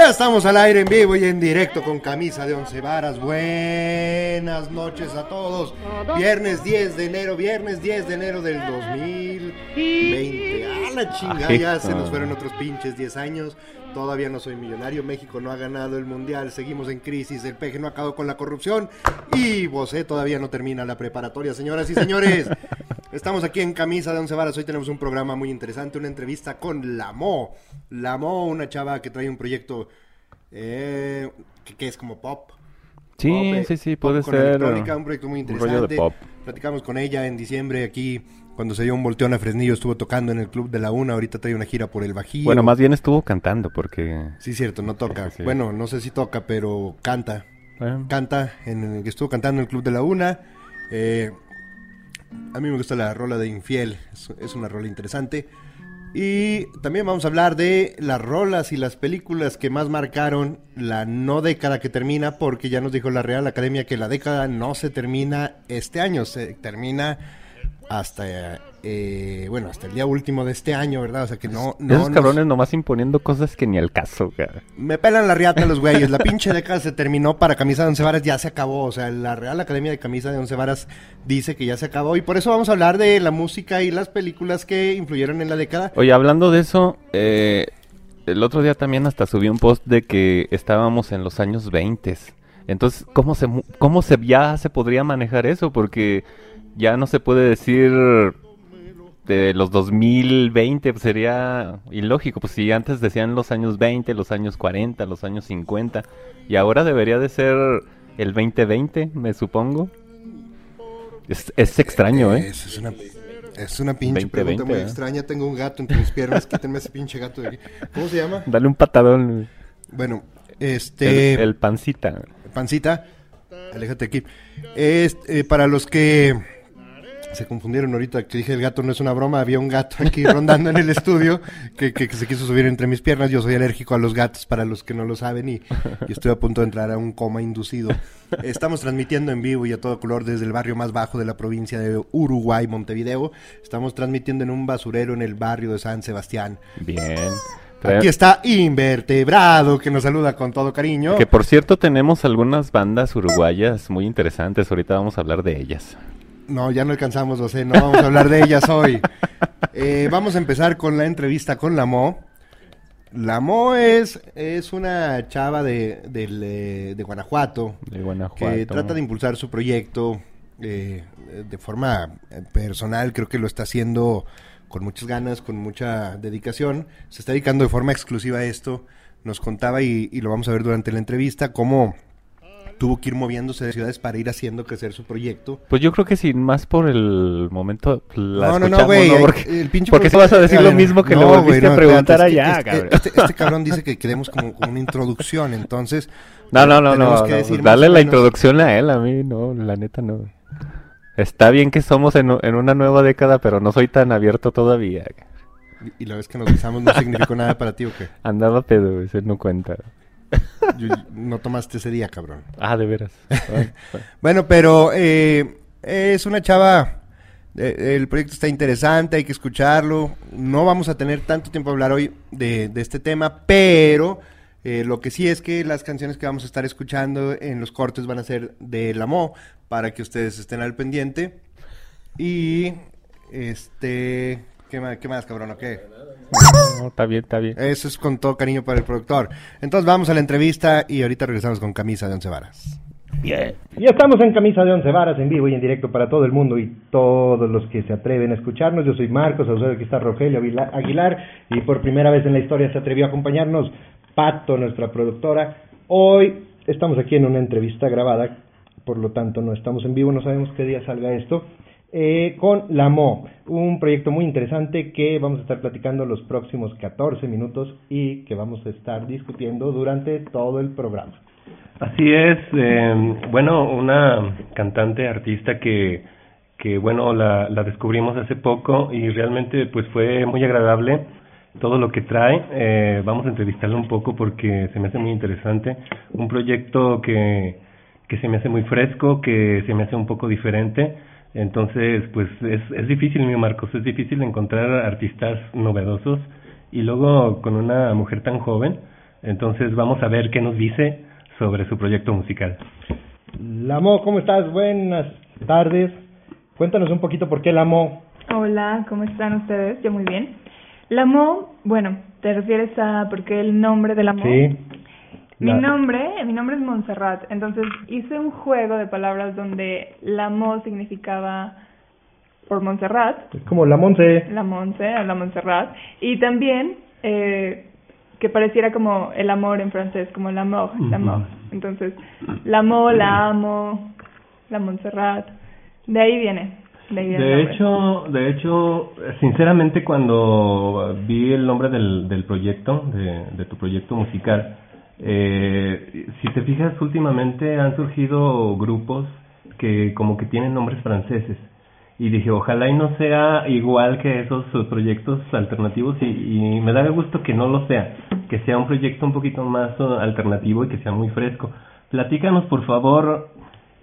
Ya estamos al aire en vivo y en directo con camisa de once varas. Buenas noches a todos. Viernes 10 de enero, viernes 10 de enero del 2020. A la chingada, ya se nos fueron otros pinches 10 años. Todavía no soy millonario. México no ha ganado el mundial. Seguimos en crisis. El peje no ha acabado con la corrupción. Y Bosé todavía no termina la preparatoria, señoras y señores. Estamos aquí en Camisa de Once Varas. Hoy tenemos un programa muy interesante, una entrevista con La Mo. La Mo, una chava que trae un proyecto eh, que, es como pop. Sí, Pop, sí, eh, sí, pop puede con ser. electrónica, un proyecto muy un rollo interesante. de pop. Platicamos con ella en diciembre aquí, cuando se dio un volteón a Fresnillo, estuvo tocando en el Club de la Una. Ahorita trae una gira por el Bajío. Bueno, más bien estuvo cantando porque... Sí, cierto, no toca. Sí. Bueno, no sé si toca, pero canta. Canta, en el, estuvo cantando en el Club de la Una. Eh, a mí me gusta la rola de Infiel, es, una rola interesante. Y también vamos a hablar de las rolas y las películas que más marcaron la no década que termina, porque ya nos dijo la Real Academia que la década no se termina este año, se termina hasta, eh, bueno, hasta el día último de este año, ¿verdad? O sea que no... no Esos nos- cabrones nomás imponiendo cosas que ni al caso, cara. me pelan la riata los güeyes. La pinche década se terminó para Camisa de Once Varas, ya se acabó. O sea, la Real Academia de Camisa de Once Varas dice que ya se acabó. Y por eso vamos a hablar de la música y las películas que influyeron en la década. Oye, hablando de eso, eh, el otro día también hasta subí un post de que estábamos en los años 20. Entonces, ¿cómo se, cómo se ya se podría manejar eso? Porque ya no se puede decir de los 2020, pues sería ilógico. Pues si antes decían los años 20, los años 40, los años 50, y ahora debería de ser el 2020, me supongo. Es, es extraño, ¿eh? Es, es una, es una pinche 20, pregunta muy 20, ¿eh? extraña. Tengo un gato entre mis piernas. Quítenme ese pinche gato de aquí. ¿Cómo se llama? Dale un patadón. Bueno, este... El, el pancita. Pancita, aléjate aquí. Es, eh, para los que se confundieron ahorita que dije el gato no es una broma, había un gato aquí rondando en el estudio que, que- que se quiso subir entre mis piernas. Yo soy alérgico a los gatos, para los que no lo saben, y, y estoy a punto de entrar a un coma inducido. Estamos transmitiendo en vivo y a todo color desde el barrio más bajo de la provincia de Uruguay, Montevideo. Estamos transmitiendo en un basurero en el barrio de San Sebastián. Bien. Aquí está Invertebrado, que nos saluda con todo cariño. Que por cierto tenemos algunas bandas uruguayas muy interesantes. Ahorita vamos a hablar de ellas. No, ya no alcanzamos, José, no vamos a hablar de ellas hoy. Eh, vamos a empezar con la entrevista con la Mo. La Mo es, es una chava de, eh, de Guanajuato De Guanajuato. que trata de impulsar su proyecto eh, de forma eh, personal. Creo que lo está haciendo con muchas ganas, con mucha dedicación. Se está dedicando de forma exclusiva a esto. Nos contaba, y, y lo vamos a ver durante la entrevista, cómo tuvo que ir moviéndose de ciudades para ir haciendo crecer su proyecto. Pues yo creo que sin más por el momento la No, no, no, güey. Porque, el pinche porque profe- vas a decir lo mismo que no, le volviste no, a preguntar espérate, allá, este, cabrón. este, este cabrón dice que quedemos como, como una introducción, entonces. No, no, no, tenemos no. dale la introducción a él, a mí no, la neta no. Está bien que somos en, en una nueva década, pero no soy tan abierto todavía. Y la vez que nos besamos no significó nada para ti o qué. Andaba pedo, ese no cuenta. Yo- no tomaste ese día, cabrón. Ah, de veras. Bueno, pero eh, es una chava. eh, el proyecto está interesante, hay que escucharlo. No vamos a tener tanto tiempo a hablar hoy de, de este tema, pero eh, lo que sí es que las canciones que vamos a estar escuchando en los cortes van a ser de la Mo, para que ustedes estén al pendiente. Y este. ¿Qué más, qué más cabrón? ¿O qué? No, está bien, está bien. Eso es con todo cariño para el productor. Entonces vamos a la entrevista y ahorita regresamos con camisa de once varas. Bien. Y estamos en Camisa de Once Varas, en vivo y en directo para todo el mundo y todos los que se atreven a escucharnos. Yo soy Marcos, a ustedes aquí está Rogelio Aguilar y por primera vez en la historia se atrevió a acompañarnos Pato, nuestra productora. Hoy estamos aquí en una entrevista grabada, por lo tanto no estamos en vivo, no sabemos qué día salga esto. Eh, con La Mo, un proyecto muy interesante que vamos a estar platicando los próximos 14 minutos y que vamos a estar discutiendo durante todo el programa. Así es, eh, bueno, una cantante, artista que, que bueno, la, la descubrimos hace poco y realmente pues fue muy agradable todo lo que trae. Eh, vamos a entrevistarla un poco porque se me hace muy interesante. Un proyecto que, que se me hace muy fresco, que se me hace un poco diferente. Entonces, pues es, es difícil, mi Marcos, es difícil encontrar artistas novedosos y luego con una mujer tan joven Entonces vamos a ver qué nos dice sobre su proyecto musical. Lamo, ¿cómo estás? Buenas tardes. Cuéntanos un poquito por qué Lamo. Hola, ¿cómo están ustedes? Yo muy bien. Lamo, bueno, ¿te refieres a por qué el nombre de Lamo? Sí. Mi La- nombre, mi nombre es Montserrat, entonces hice un juego de palabras donde Lamo significaba por Montserrat, Es como la Monse. la Monse, la Montserrat, y también eh, que pareciera como el amor en francés, como l'amour, l'amour. Entonces, l'amo, la amo, la Montserrat, de ahí viene. De, ahí viene De hecho, de hecho, sinceramente cuando vi el nombre del, del proyecto, de, de tu proyecto musical, eh, si te fijas, últimamente han surgido grupos que como que tienen nombres franceses. Y dije, ojalá y no sea igual que esos proyectos alternativos y, me da gusto que no lo sea, que sea un proyecto un poquito más eh, alternativo y que sea muy fresco. Platícanos, por favor,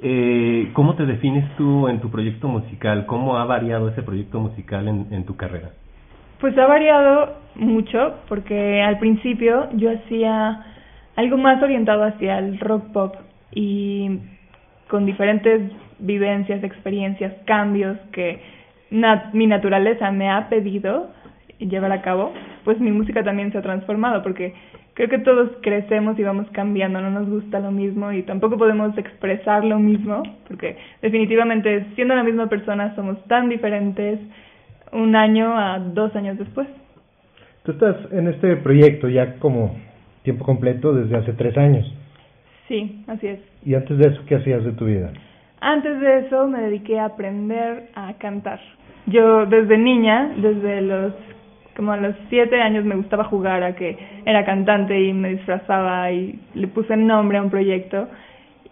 eh, ¿cómo te defines tú en tu proyecto musical? ¿Cómo ha variado ese proyecto musical en, en tu carrera? Pues ha variado mucho porque al principio yo hacía algo más orientado hacia el rock pop y con diferentes vivencias, experiencias, cambios que na- mi naturaleza me ha pedido llevar a cabo, pues mi música también se ha transformado porque creo que todos crecemos y vamos cambiando, no nos gusta lo mismo y tampoco podemos expresar lo mismo porque definitivamente siendo la misma persona somos tan diferentes un año a dos años después. Tú estás en este proyecto ya como tiempo completo desde hace tres años. Sí, así es. Y antes de eso, ¿qué hacías de tu vida? Antes de eso me dediqué a aprender a cantar. Yo desde niña, desde los como a los siete años me gustaba jugar a que era cantante y me disfrazaba y le puse nombre a un proyecto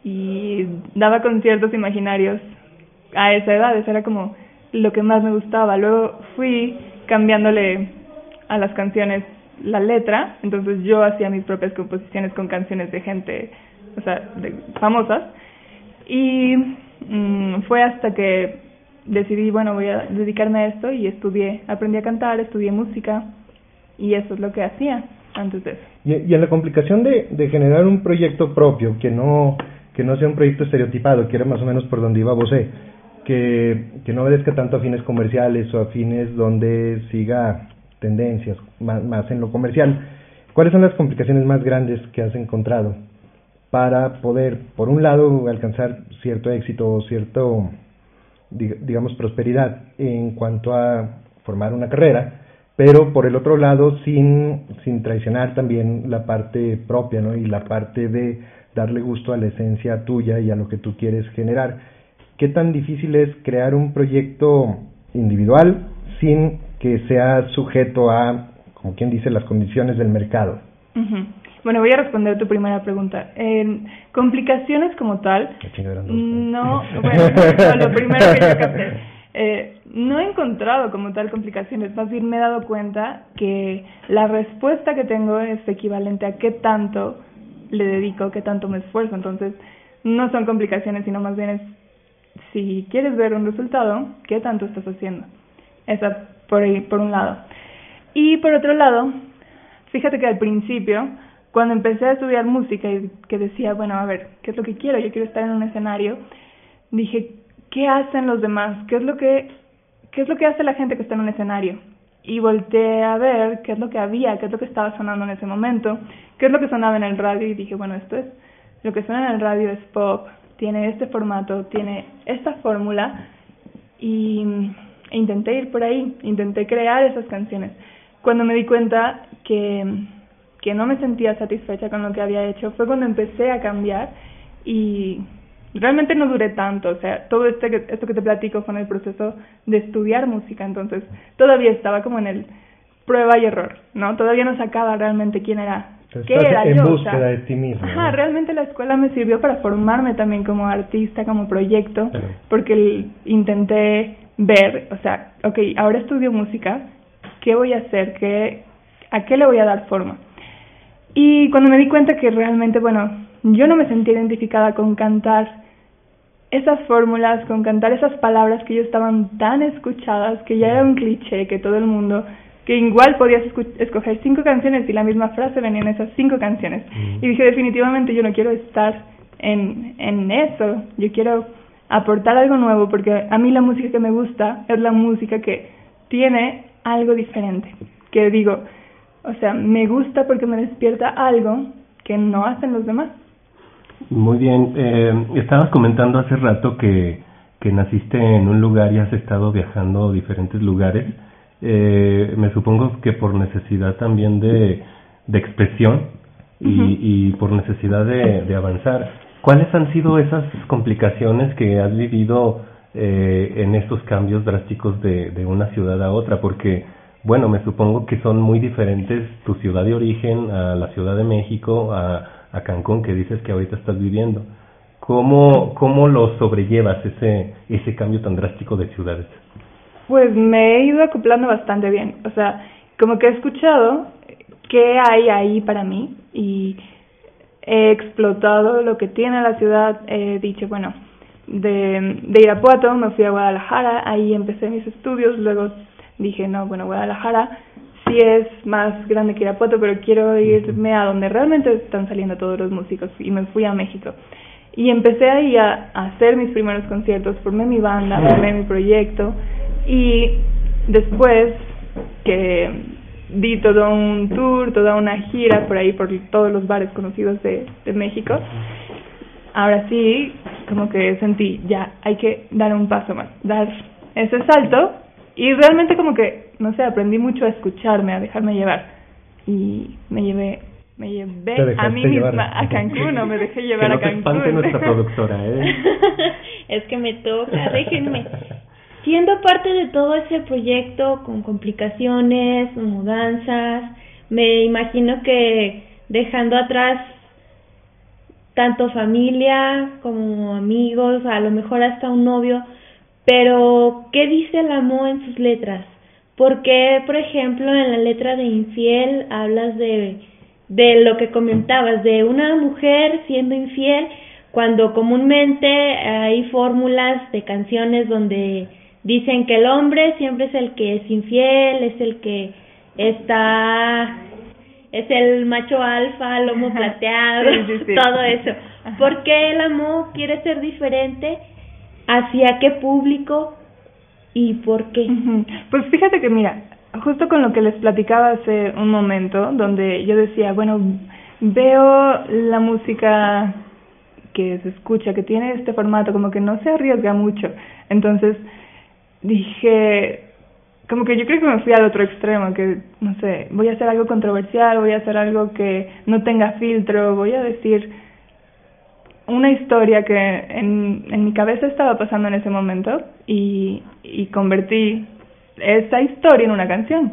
y daba conciertos imaginarios a esa edad, eso era como lo que más me gustaba. Luego fui cambiándole a las canciones la letra, entonces yo hacía mis propias composiciones con canciones de gente, o sea, de famosas. Y mm, fue hasta que decidí, bueno, voy a dedicarme a esto y estudié, aprendí a cantar, estudié música y eso es lo que hacía antes de eso. Y, y en la complicación de, de generar un proyecto propio, que no, que no sea un proyecto estereotipado, que era más o menos por donde iba Bosé, que, que no obedezca tanto a fines comerciales o a fines donde siga tendencias, más, en lo comercial. ¿Cuáles son las complicaciones más grandes que has encontrado para poder, por un lado, alcanzar cierto éxito o cierto, dig- digamos, prosperidad en cuanto a formar una carrera, pero por el otro lado sin, sin traicionar también la parte propia, ¿no? Y la parte de darle gusto a la esencia tuya y a lo que tú quieres generar. ¿Qué tan difícil es crear un proyecto individual sin que sea sujeto a, como quien dice, las condiciones del mercado? Bueno, voy a responder tu primera pregunta. Eh, complicaciones como tal, no, bueno, no, lo primero que yo capté. Eh, no he encontrado como tal complicaciones, más bien me he dado cuenta que la respuesta que tengo es equivalente a qué tanto le dedico, qué tanto me esfuerzo. Entonces, no son complicaciones, sino más bien es si quieres ver un resultado, qué tanto estás haciendo. Esa por, por un lado. Y por otro lado, fíjate que al principio, cuando empecé a estudiar música y que decía, bueno, a ver, ¿qué es lo que quiero? Yo quiero estar en un escenario, dije, ¿qué hacen los demás? ¿Qué es lo que, qué es lo que hace la gente que está en un escenario? Y volteé a ver qué es lo que había, qué es lo que estaba sonando en ese momento, qué es lo que sonaba en el radio y dije, bueno, esto es, lo que suena en el radio es pop, tiene este formato, tiene esta fórmula y e intenté ir por ahí, intenté crear esas canciones. Cuando me di cuenta que, que no me sentía satisfecha con lo que había hecho, fue cuando empecé a cambiar y realmente no duré tanto, o sea, todo este esto que te platico fue en el proceso de estudiar música, entonces todavía estaba como en el prueba y error, ¿no? Todavía no sacaba realmente quién era, qué era en yo, o búsqueda sea, de ti mismo, Ajá, ¿no? realmente la escuela me sirvió para formarme también como artista, como proyecto, porque intenté ver, o sea, ok, ahora estudio música, ¿qué voy a hacer? ¿Qué, ¿A qué le voy a dar forma? Y cuando me di cuenta que realmente, bueno, yo no me sentía identificada con cantar esas fórmulas, con cantar esas palabras que ya estaban tan escuchadas, que ya era un cliché, que todo el mundo que igual podías escoger cinco canciones y la misma frase venía en esas cinco canciones. Y dije, definitivamente yo no quiero estar en, en eso, yo quiero aportar algo nuevo, porque a mí la música que me gusta es la música que tiene algo diferente, que digo, o sea, me gusta porque me despierta algo que no hacen los demás. Muy bien, eh, estabas comentando hace rato que, que naciste en un lugar y has estado viajando a diferentes lugares. Eh, me supongo que por necesidad también de, de expresión y, y por necesidad de, de avanzar. ¿Cuáles han sido esas complicaciones que has vivido eh, en estos cambios drásticos de, una ciudad a otra? Porque, bueno, me supongo que son muy diferentes tu ciudad de origen a la Ciudad de México, a, a Cancún, que dices que ahorita estás viviendo. ¿Cómo, cómo lo sobrellevas ese, ese cambio tan drástico de ciudades? Pues me he ido acoplando bastante bien. O sea, como que he escuchado qué hay ahí para mí y he explotado lo que tiene la ciudad, he dicho, bueno, de, Irapuato me fui a Guadalajara, ahí empecé mis estudios, luego dije, no, bueno, Guadalajara sí es más grande que Irapuato, pero quiero irme a donde realmente están saliendo todos los músicos y me fui a México. Y empecé ahí a hacer mis primeros conciertos, formé mi banda, formé mi proyecto y después que di todo un tour, toda una gira por ahí, por todos los bares conocidos de, de México. Ahora sí, como que sentí, ya, hay que dar un paso más, dar ese salto y realmente como que, no sé, aprendí mucho a escucharme, a dejarme llevar y me llevé me llevé a mí misma a Cancún, no me dejé llevar que no a Cancún. Te espante nuestra productora, ¿eh? es que me toca, déjenme. Siendo parte de todo ese proyecto con complicaciones, mudanzas, me imagino que dejando atrás tanto familia como amigos, a lo mejor hasta un novio, pero ¿qué dice el amor en sus letras? Porque, por ejemplo, en la letra de Infiel hablas de, de lo que comentabas, de una mujer siendo infiel, cuando comúnmente hay fórmulas de canciones donde dicen que el hombre siempre es el que es infiel, es el que está es el macho alfa, lomo plateado, Sí, sí, sí. todo eso. ¿Por qué el amor quiere ser diferente? ¿Hacia qué público? ¿Y por qué? Pues fíjate que mira, justo con lo que les platicaba hace un momento, donde yo decía, bueno, veo la música que se escucha, que tiene este formato, como que no se arriesga mucho. Entonces dije, como que yo creo que me fui al otro extremo, que no sé, voy a hacer algo controversial, voy a hacer algo que no tenga filtro, voy a decir una historia que en, en mi cabeza estaba pasando en ese momento y, y convertí esa historia en una canción,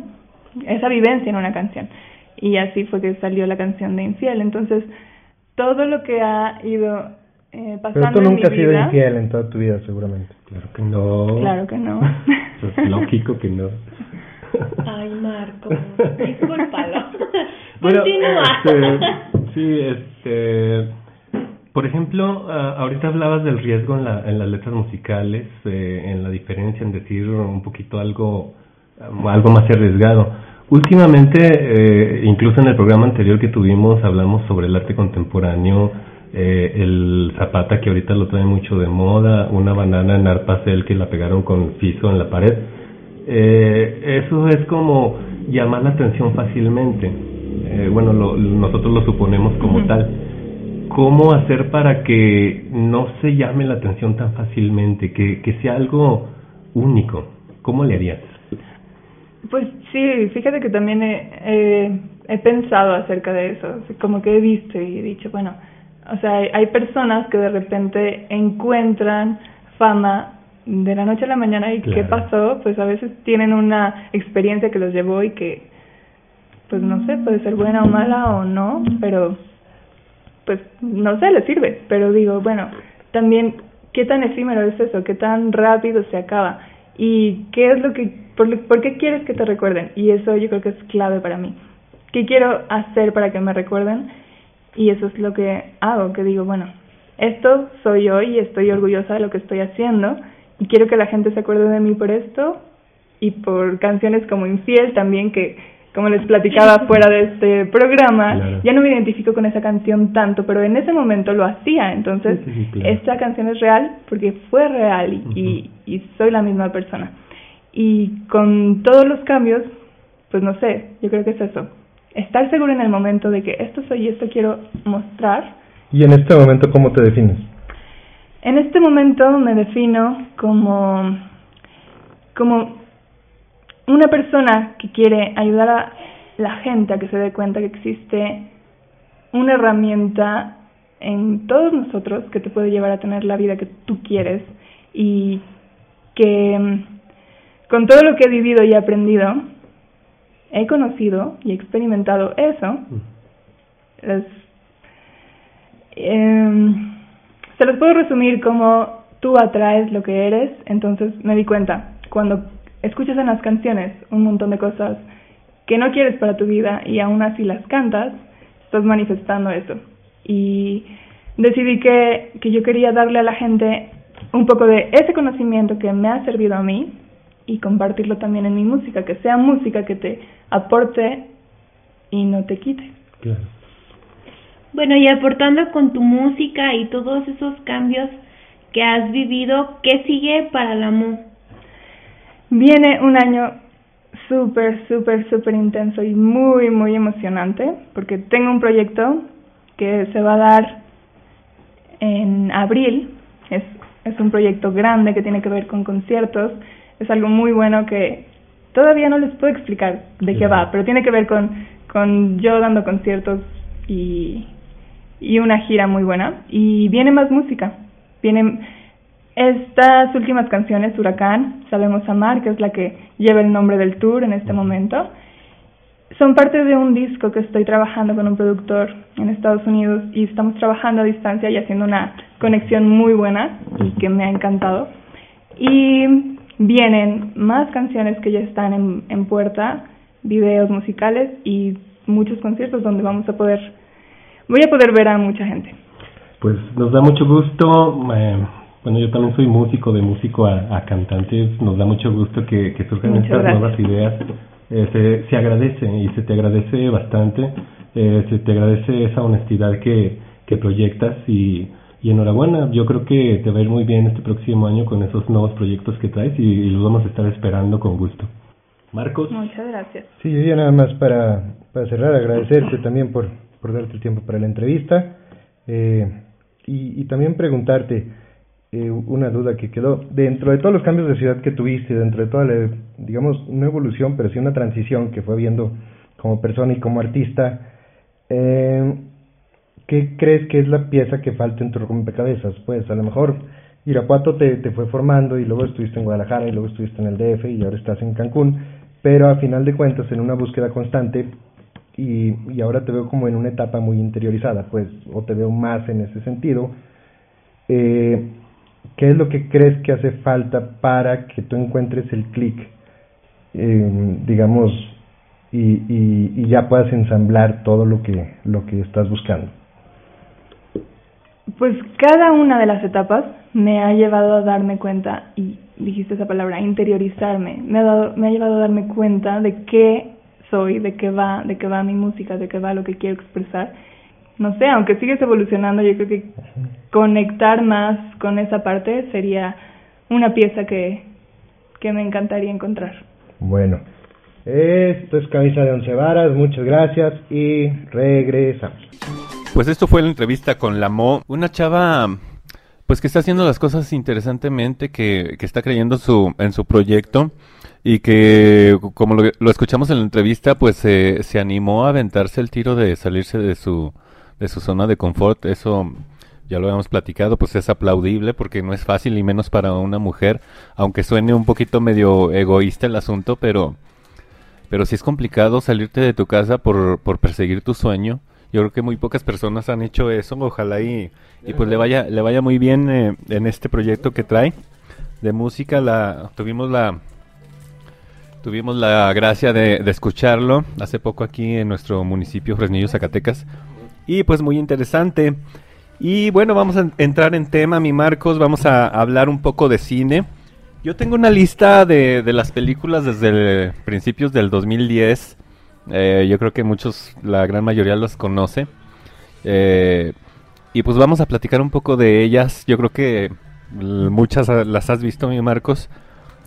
esa vivencia en una canción. Y así fue que salió la canción de Infiel. Entonces, todo lo que ha ido eh, Pero pasando tú en nunca has mi sido vida, infiel en toda tu vida, seguramente. Claro que no. Claro que no. Es lógico que no. Ay, Marco, discúlpalo. Bueno, Continúa. este, sí, este, por ejemplo, ah, ahorita hablabas del riesgo en, la, en las letras musicales, eh, en la diferencia en decir un poquito algo, um, algo más arriesgado. Últimamente, eh, incluso en el programa anterior que tuvimos, hablamos sobre el arte contemporáneo, eh, el zapata que ahorita lo trae mucho de moda, una banana en arpacel que la pegaron con piso en la pared. Eh, eso es como llamar la atención fácilmente. Eh, bueno, lo- nosotros lo suponemos como tal. ¿Cómo hacer para que no se llame la atención tan fácilmente, que, que sea algo único? ¿Cómo le harías? Pues sí, fíjate que también he, he, he pensado acerca de eso, como que he visto y he dicho, bueno, o sea, hay, personas que de repente encuentran fama de la noche a la mañana y qué pasó, pues a veces tienen una experiencia que los llevó y que, pues no sé, puede ser buena o mala o no, pero pues no sé, les sirve, pero digo, bueno, también qué tan efímero es eso, qué tan rápido se acaba y qué es lo que, por, por qué quieres que te recuerden y eso yo creo que es clave para mí. ¿Qué quiero hacer para que me recuerden? Y eso es lo que hago, que digo, bueno, esto soy yo y estoy orgullosa de lo que estoy haciendo y quiero que la gente se acuerde de mí por esto y por canciones como Infiel también que como les platicaba fuera de este programa, ya no me identifico con esa canción tanto, pero en ese momento lo hacía, entonces esta canción es real porque fue real y, y, soy la misma persona. Y con todos los cambios, pues no sé, yo creo que es eso, estar seguro en el momento de que esto soy y esto quiero mostrar. ¿Y en este momento cómo te defines? En este momento me defino como, como una persona que quiere ayudar a la gente a que se dé cuenta que existe una herramienta en todos nosotros que te puede llevar a tener la vida que tú quieres y que mm, con todo lo que he vivido y aprendido, he conocido y experimentado eso. Em, se los puedo resumir como tú atraes lo que eres, entonces me di cuenta, cuando escuchas en las canciones un montón de cosas que no quieres para tu vida y aún así las cantas, estás manifestando eso. Y decidí que, que yo quería darle a la gente un poco de ese conocimiento que me ha servido a mí y compartirlo también en mi música, que sea música que te aporte y no te quite. Bueno, y aportando con tu música y todos esos cambios que has vivido, ¿qué sigue para la música? Viene un año súper, súper, súper intenso y muy, muy emocionante porque tengo un proyecto que se va a dar en abril. Es, es un proyecto grande que tiene que ver con conciertos. Es algo muy bueno que todavía no les puedo explicar de qué va, pero tiene que ver con, con yo dando conciertos y, y una gira muy buena. Y viene más música. Viene estas últimas canciones, Huracán, Sabemos Amar, que es la que lleva el nombre del tour en este momento, son parte de un disco que estoy trabajando con un productor en Estados Unidos y estamos trabajando a distancia y haciendo una conexión muy buena y que me ha encantado. Y vienen más canciones que ya están en, en puerta, videos musicales y muchos conciertos donde vamos a poder, voy a poder ver a mucha gente. Pues nos da mucho gusto. Eh, bueno, yo también soy músico, de músico a, a cantante. Nos da mucho gusto que, que surjan estas nuevas ideas. Eh, se, se agradece y se te agradece bastante. Eh, se te agradece esa honestidad que, que proyectas y, y enhorabuena. Yo creo que te va a ir muy bien este próximo año con esos nuevos proyectos que traes y, y los vamos a estar esperando con gusto. Marcos. Muchas gracias. Sí, yo ya nada más para, para cerrar, agradecerte también por, por darte el tiempo para la entrevista eh, y, y también preguntarte, eh, una duda que quedó. Dentro de todos los cambios de ciudad que tuviste, dentro de toda la, digamos, una evolución, pero sí una transición que fue viendo como persona y como artista, eh, ¿qué crees que es la pieza que falta en tu rompecabezas? Pues a lo mejor Irapuato te, te fue formando y luego estuviste en Guadalajara y luego estuviste en el DF y ahora estás en Cancún, pero a final de cuentas en una búsqueda constante y, y ahora te veo como en una etapa muy interiorizada, pues, o te veo más en ese sentido. Eh, ¿Qué es lo que crees que hace falta para que tú encuentres el clic, eh, digamos, y, y, y, ya puedas ensamblar todo lo que, lo que estás buscando? Pues cada una de las etapas me ha llevado a darme cuenta, y dijiste esa palabra, interiorizarme, me ha, dado, me ha llevado a darme cuenta de qué soy, de qué va, de qué va mi música, de qué va lo que quiero expresar no sé, aunque sigues evolucionando, yo creo que conectar más con esa parte sería una pieza que, que me encantaría encontrar. Bueno, esto es Camisa de Once Varas, muchas gracias y regresamos. Pues esto fue la entrevista con la Mo, una chava pues que está haciendo las cosas interesantemente, que, que está creyendo su, en su proyecto y que como lo, lo escuchamos en la entrevista, pues se animó a aventarse el tiro de salirse de su de su zona de confort, eso ya lo habíamos platicado, pues es aplaudible porque no es fácil y menos para una mujer, aunque suene un poquito medio egoísta el asunto, pero pero sí es complicado salirte de tu casa por, por perseguir tu sueño. Yo creo que muy pocas personas han hecho eso, ojalá y, y pues le vaya le vaya muy bien eh, en este proyecto que trae de música. La tuvimos la tuvimos la gracia de, escucharlo hace poco aquí en nuestro municipio Fresnillo, Zacatecas y pues muy interesante. Y bueno, vamos a entrar en tema, mi Marcos, vamos a hablar un poco de cine. Yo tengo una lista de, de las películas desde principios del 2010. Eh, yo creo que muchos, la gran mayoría los conoce. Eh, y pues vamos a platicar un poco de ellas. Yo creo que muchas las has visto, mi Marcos.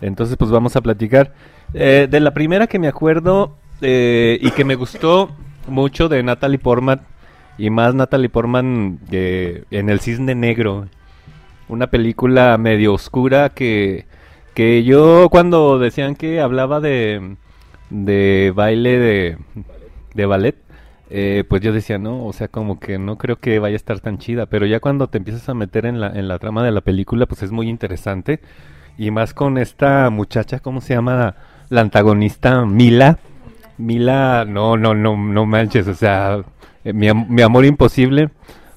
Entonces pues vamos a platicar. Eh, de la primera que me acuerdo y que me gustó mucho de Natalie Portman. Y más Natalie Portman en El Cisne Negro. Una película medio oscura que que yo cuando decían que hablaba de, de baile de, de ballet, eh, pues yo decía, no, o sea, como que no creo que vaya a estar tan chida, pero ya cuando te empiezas a meter en la, en la trama de la película, pues es muy interesante. Y más con esta muchacha, ¿cómo se llama? La antagonista, Mila. Mila, no, no, no, no manches, o sea, eh, mi, mi amor imposible.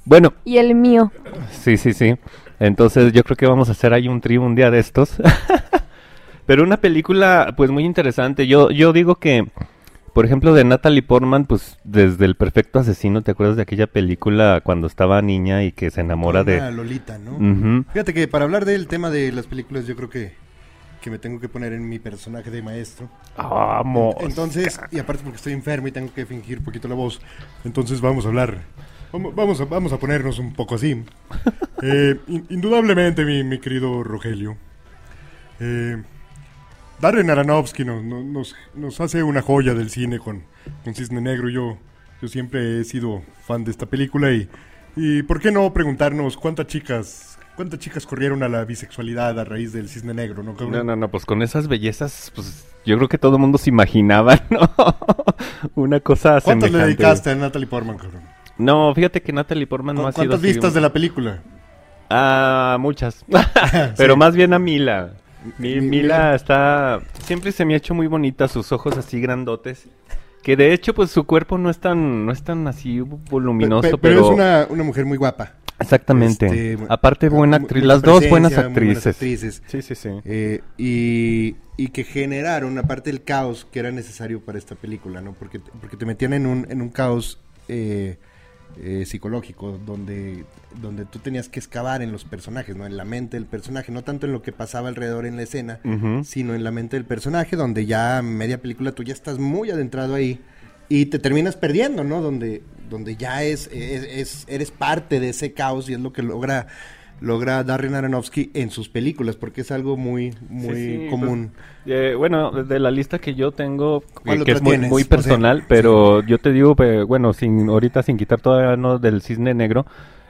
Bueno. Y el mío. Sí, sí, sí. Entonces yo creo que vamos a hacer ahí un trío un día de estos. Pero una película pues muy interesante. Yo, yo digo que, por ejemplo, de Natalie Portman, pues desde El Perfecto Asesino, ¿te acuerdas de aquella película cuando estaba niña y que se enamora de... Lolita, ¿no? Fíjate que para hablar del tema de las películas yo creo que, que me tengo que poner en mi personaje de maestro. Vamos. Entonces, y aparte porque estoy enfermo y tengo que fingir un poquito la voz, entonces vamos a hablar Vamos a, vamos a ponernos un poco así. Eh, indudablemente, mi, mi, querido Rogelio. Eh, Darren Aronofsky nos, nos, hace una joya del cine con, con Cisne Negro. Yo, yo siempre he sido fan de esta película y, y ¿por qué no preguntarnos cuántas chicas ¿Cuántas chicas corrieron a la bisexualidad a raíz del cisne negro, no, No, no, no, pues con esas bellezas, pues yo creo que todo el mundo se imaginaba, ¿no? Una cosa ¿Cuántas le dedicaste a Natalie Portman, cabrón? No, fíjate que Natalie Portman no ha sido ¿Cuántas vistas de la película? Ah, muchas. Pero más bien a Mila. Mila está... Siempre se me ha hecho muy bonita, sus ojos así grandotes. Que de hecho, pues su cuerpo no es tan, no es tan así voluminoso, pero... es una, una mujer muy guapa. Exactamente. Este, Aparte, buena actriz. Las dos buenas actrices. Sí, sí, sí. Eh, y, y, que generaron, aparte del caos que era necesario para esta película, ¿no? Porque, porque te metían en un, en un caos eh, eh, psicológico, donde, donde tú tenías que excavar en los personajes, ¿no? En la mente del personaje, no tanto en lo que pasaba alrededor en la escena, sino en la mente del personaje, donde ya media película tú ya estás muy adentrado ahí y te terminas perdiendo, ¿no? Donde, donde ya es, es, eres parte de ese caos y es lo que logra logra Darren Aronofsky en sus películas, porque es algo muy, muy pues, común. eh, bueno, de la lista que yo tengo, que es muy, muy personal, pero yo te digo, bueno, sin ahorita sin quitar todavía no del cisne negro,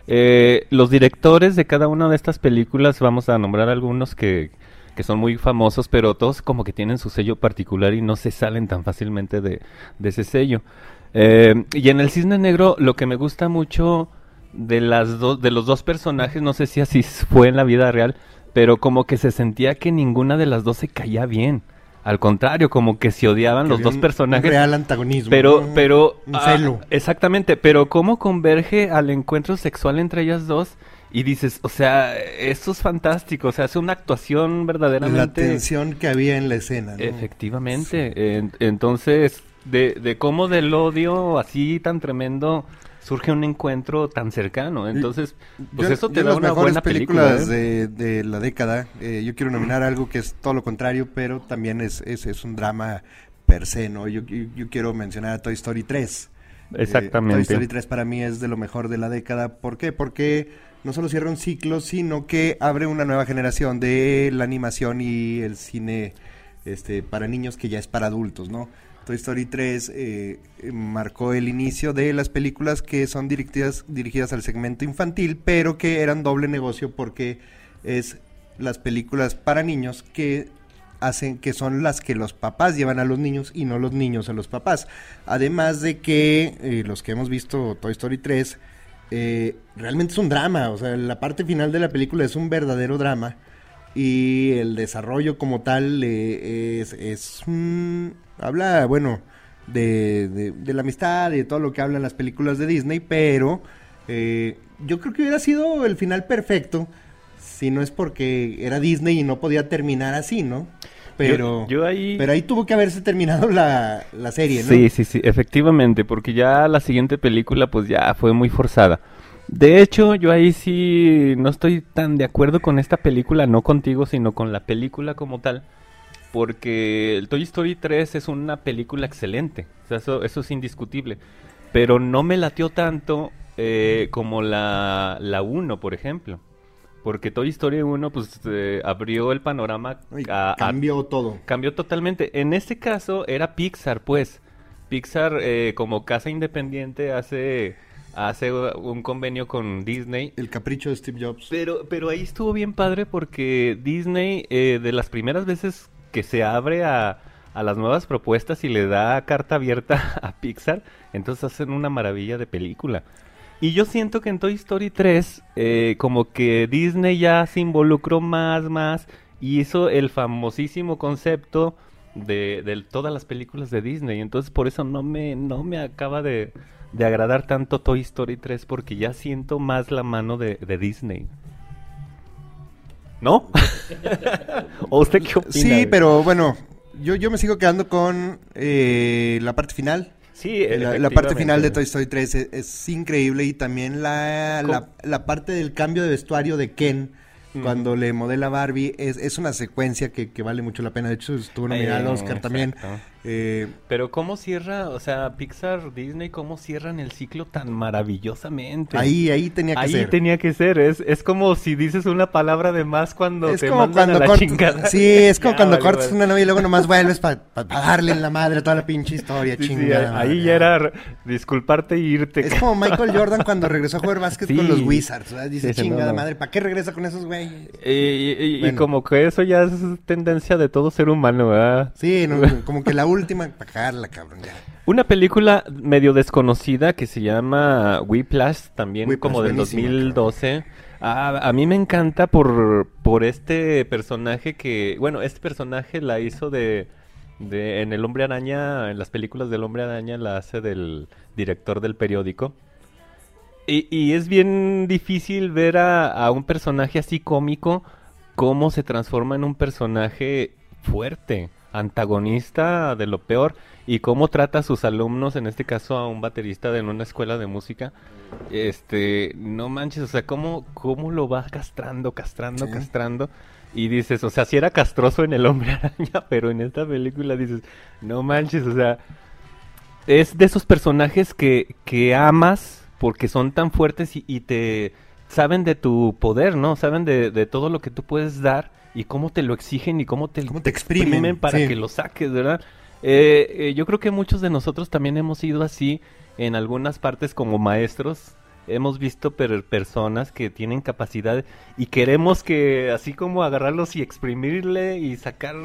eh, los directores de cada una de estas películas, vamos a nombrar algunos que, que son muy famosos, pero todos como que tienen su sello particular y no se salen tan fácilmente de, de ese sello. Eh, y en el cisne negro lo que me gusta mucho de las dos de los dos personajes, no sé si así fue en la vida real, pero como que se sentía que ninguna de las dos se caía bien. Al contrario, como que se odiaban los dos personajes. real antagonismo. Pero, pero. Ah, exactamente, pero cómo converge al encuentro sexual entre ellas dos. Y dices, o sea, eso es fantástico, o sea, es una actuación verdaderamente... La tensión que había en la escena, Efectivamente, entonces, de, de cómo del odio así tan tremendo surge un encuentro tan cercano. Entonces, pues eso te da una buena películas ¿eh? de, la década. Eh, yo quiero nominar algo que es todo lo contrario, pero también es, es, es un drama per se, ¿no? Yo, yo, quiero mencionar a Toy Story 3. Eh, Exactamente. Toy Story 3 para mí es de lo mejor de la década. ¿Por qué? Porque no solo cierra un ciclo, sino que abre una nueva generación de la animación y el cine este, para niños que ya es para adultos, ¿no? Toy Story 3 eh, marcó el inicio de las películas que son dirigidas, dirigidas al segmento infantil, pero que eran doble negocio porque es las películas para niños que hacen que son las que los papás llevan a los niños y no los niños a los papás. Además de que eh, los que hemos visto Toy Story 3 eh, realmente es un drama, o sea, la parte final de la película es un verdadero drama y el desarrollo como tal es, es un habla, bueno, de, de, la amistad y de todo lo que hablan las películas de Disney, pero eh, yo creo que hubiera sido el final perfecto si no es porque era Disney y no podía terminar así, ¿no? Pero, yo, ahí... pero ahí tuvo que haberse terminado la, serie, ¿no? Sí, sí, sí, efectivamente, porque ya la siguiente película pues ya fue muy forzada. De hecho, yo ahí sí no estoy tan de acuerdo con esta película, no contigo, sino con la película como tal. Porque el Toy Story 3 es una película excelente. O sea, eso, eso es indiscutible. Pero no me latió tanto eh, como la, la 1, por ejemplo. Porque Toy Story 1 pues eh, abrió el panorama a- cambió todo. cambió totalmente. En este caso era Pixar, pues. Pixar eh, como casa independiente hace hace un convenio con Disney. El capricho de Steve Jobs. Pero pero ahí estuvo bien padre porque Disney eh, de las primeras veces que se abre a a las nuevas propuestas y le da carta abierta a Pixar, entonces hacen una maravilla de película. Y yo siento que en Toy Story 3, eh, como que Disney ya se involucró más, más, y hizo el famosísimo concepto de, de todas las películas de Disney. Entonces por eso no me, no me acaba de, de agradar tanto Toy Story 3, porque ya siento más la mano de, de Disney. ¿No? ¿O usted qué opina? Sí, pero bueno, yo, yo me sigo quedando con eh, la parte final. Sí, La, la parte final de. Toy Story 3 es, es increíble y también la, la, la parte del cambio de vestuario de Ken cuando le modela a Barbie es, es una secuencia que, que vale mucho la pena. De hecho, estuvo nominada al Eh, Oscar también. Eh, Pero cómo cierra, o sea, Pixar, Disney, cómo cierran el ciclo tan maravillosamente. ahí, ahí tenía que Ahí ser. tenía que ser, es, es como si dices una palabra de más cuando es te como mandan cuando a la chingada. sí, es como Ya, cuando vale, cortas vale. una novia y luego nomás vuelves para darle en la madre toda la pinche historia, Sí, sí, chingada ahí madre. ya era disculparte e irte. Es como Michael Jordan cuando regresó a jugar básquet Sí. con los Wizards. ¿verdad? Dice, no, chingada no. madre, ¿para qué regresa con esos güeyes? Y, como que eso ya es tendencia de todo ser humano, ¿verdad? Sí, no, como que la última, para cagarla, cabrón, ya. Una película medio desconocida que se llama Whiplash, también Whiplash, como del buenísima, 2012. Ah, a mí me encanta por, por este personaje que, bueno, este personaje la hizo de, de, en El Hombre Araña, en las películas del Hombre Araña la hace del director del periódico. Y, y es bien difícil ver a, a un personaje así cómico cómo se transforma en un personaje fuerte, antagonista de lo peor, y cómo trata a sus alumnos, en este caso a un baterista de una escuela de música. Este, no manches, o sea, cómo, cómo lo va castrando, castrando, Sí. castrando. Y dices, o sea, si era castroso en El Hombre Araña, pero en esta película dices, no manches, o sea, es de esos personajes que, que amas porque son tan fuertes y, y te saben de tu poder, ¿no? Saben de, de todo lo que tú puedes dar y cómo te lo exigen y cómo te, Cómo te exprimen, para sí. que lo saques, ¿verdad? Eh, eh, yo creo que muchos de nosotros también hemos sido así en algunas partes como maestros. Hemos visto per- personas que tienen capacidad y queremos que así como agarrarlos y exprimirle y sacar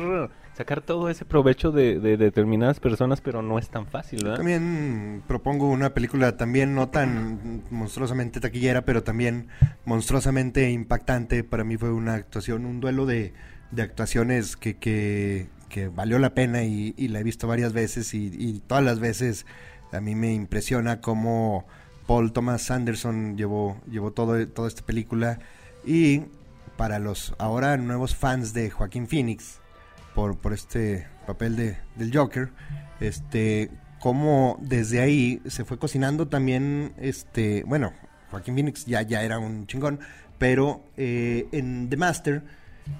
sacar todo ese provecho de, de determinadas personas, pero no es tan fácil, ¿verdad? También propongo una película también no tan monstruosamente taquillera, pero también monstruosamente impactante. Para mí fue una actuación, un duelo de, actuaciones que, valió la pena y, la he visto varias veces y, todas las veces a mí me impresiona cómo Paul Thomas Anderson llevó, llevó todo, toda esta película y para los ahora nuevos fans de Joaquín Phoenix por, por este papel de, del Joker, este, cómo desde ahí se fue cocinando también, este, bueno, Joaquín Phoenix ya, ya era un chingón, pero eh, en The Master,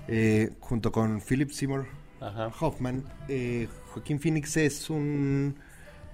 eh, junto con Philip Seymour Ajá. Hoffman, eh, Joaquín Phoenix es un,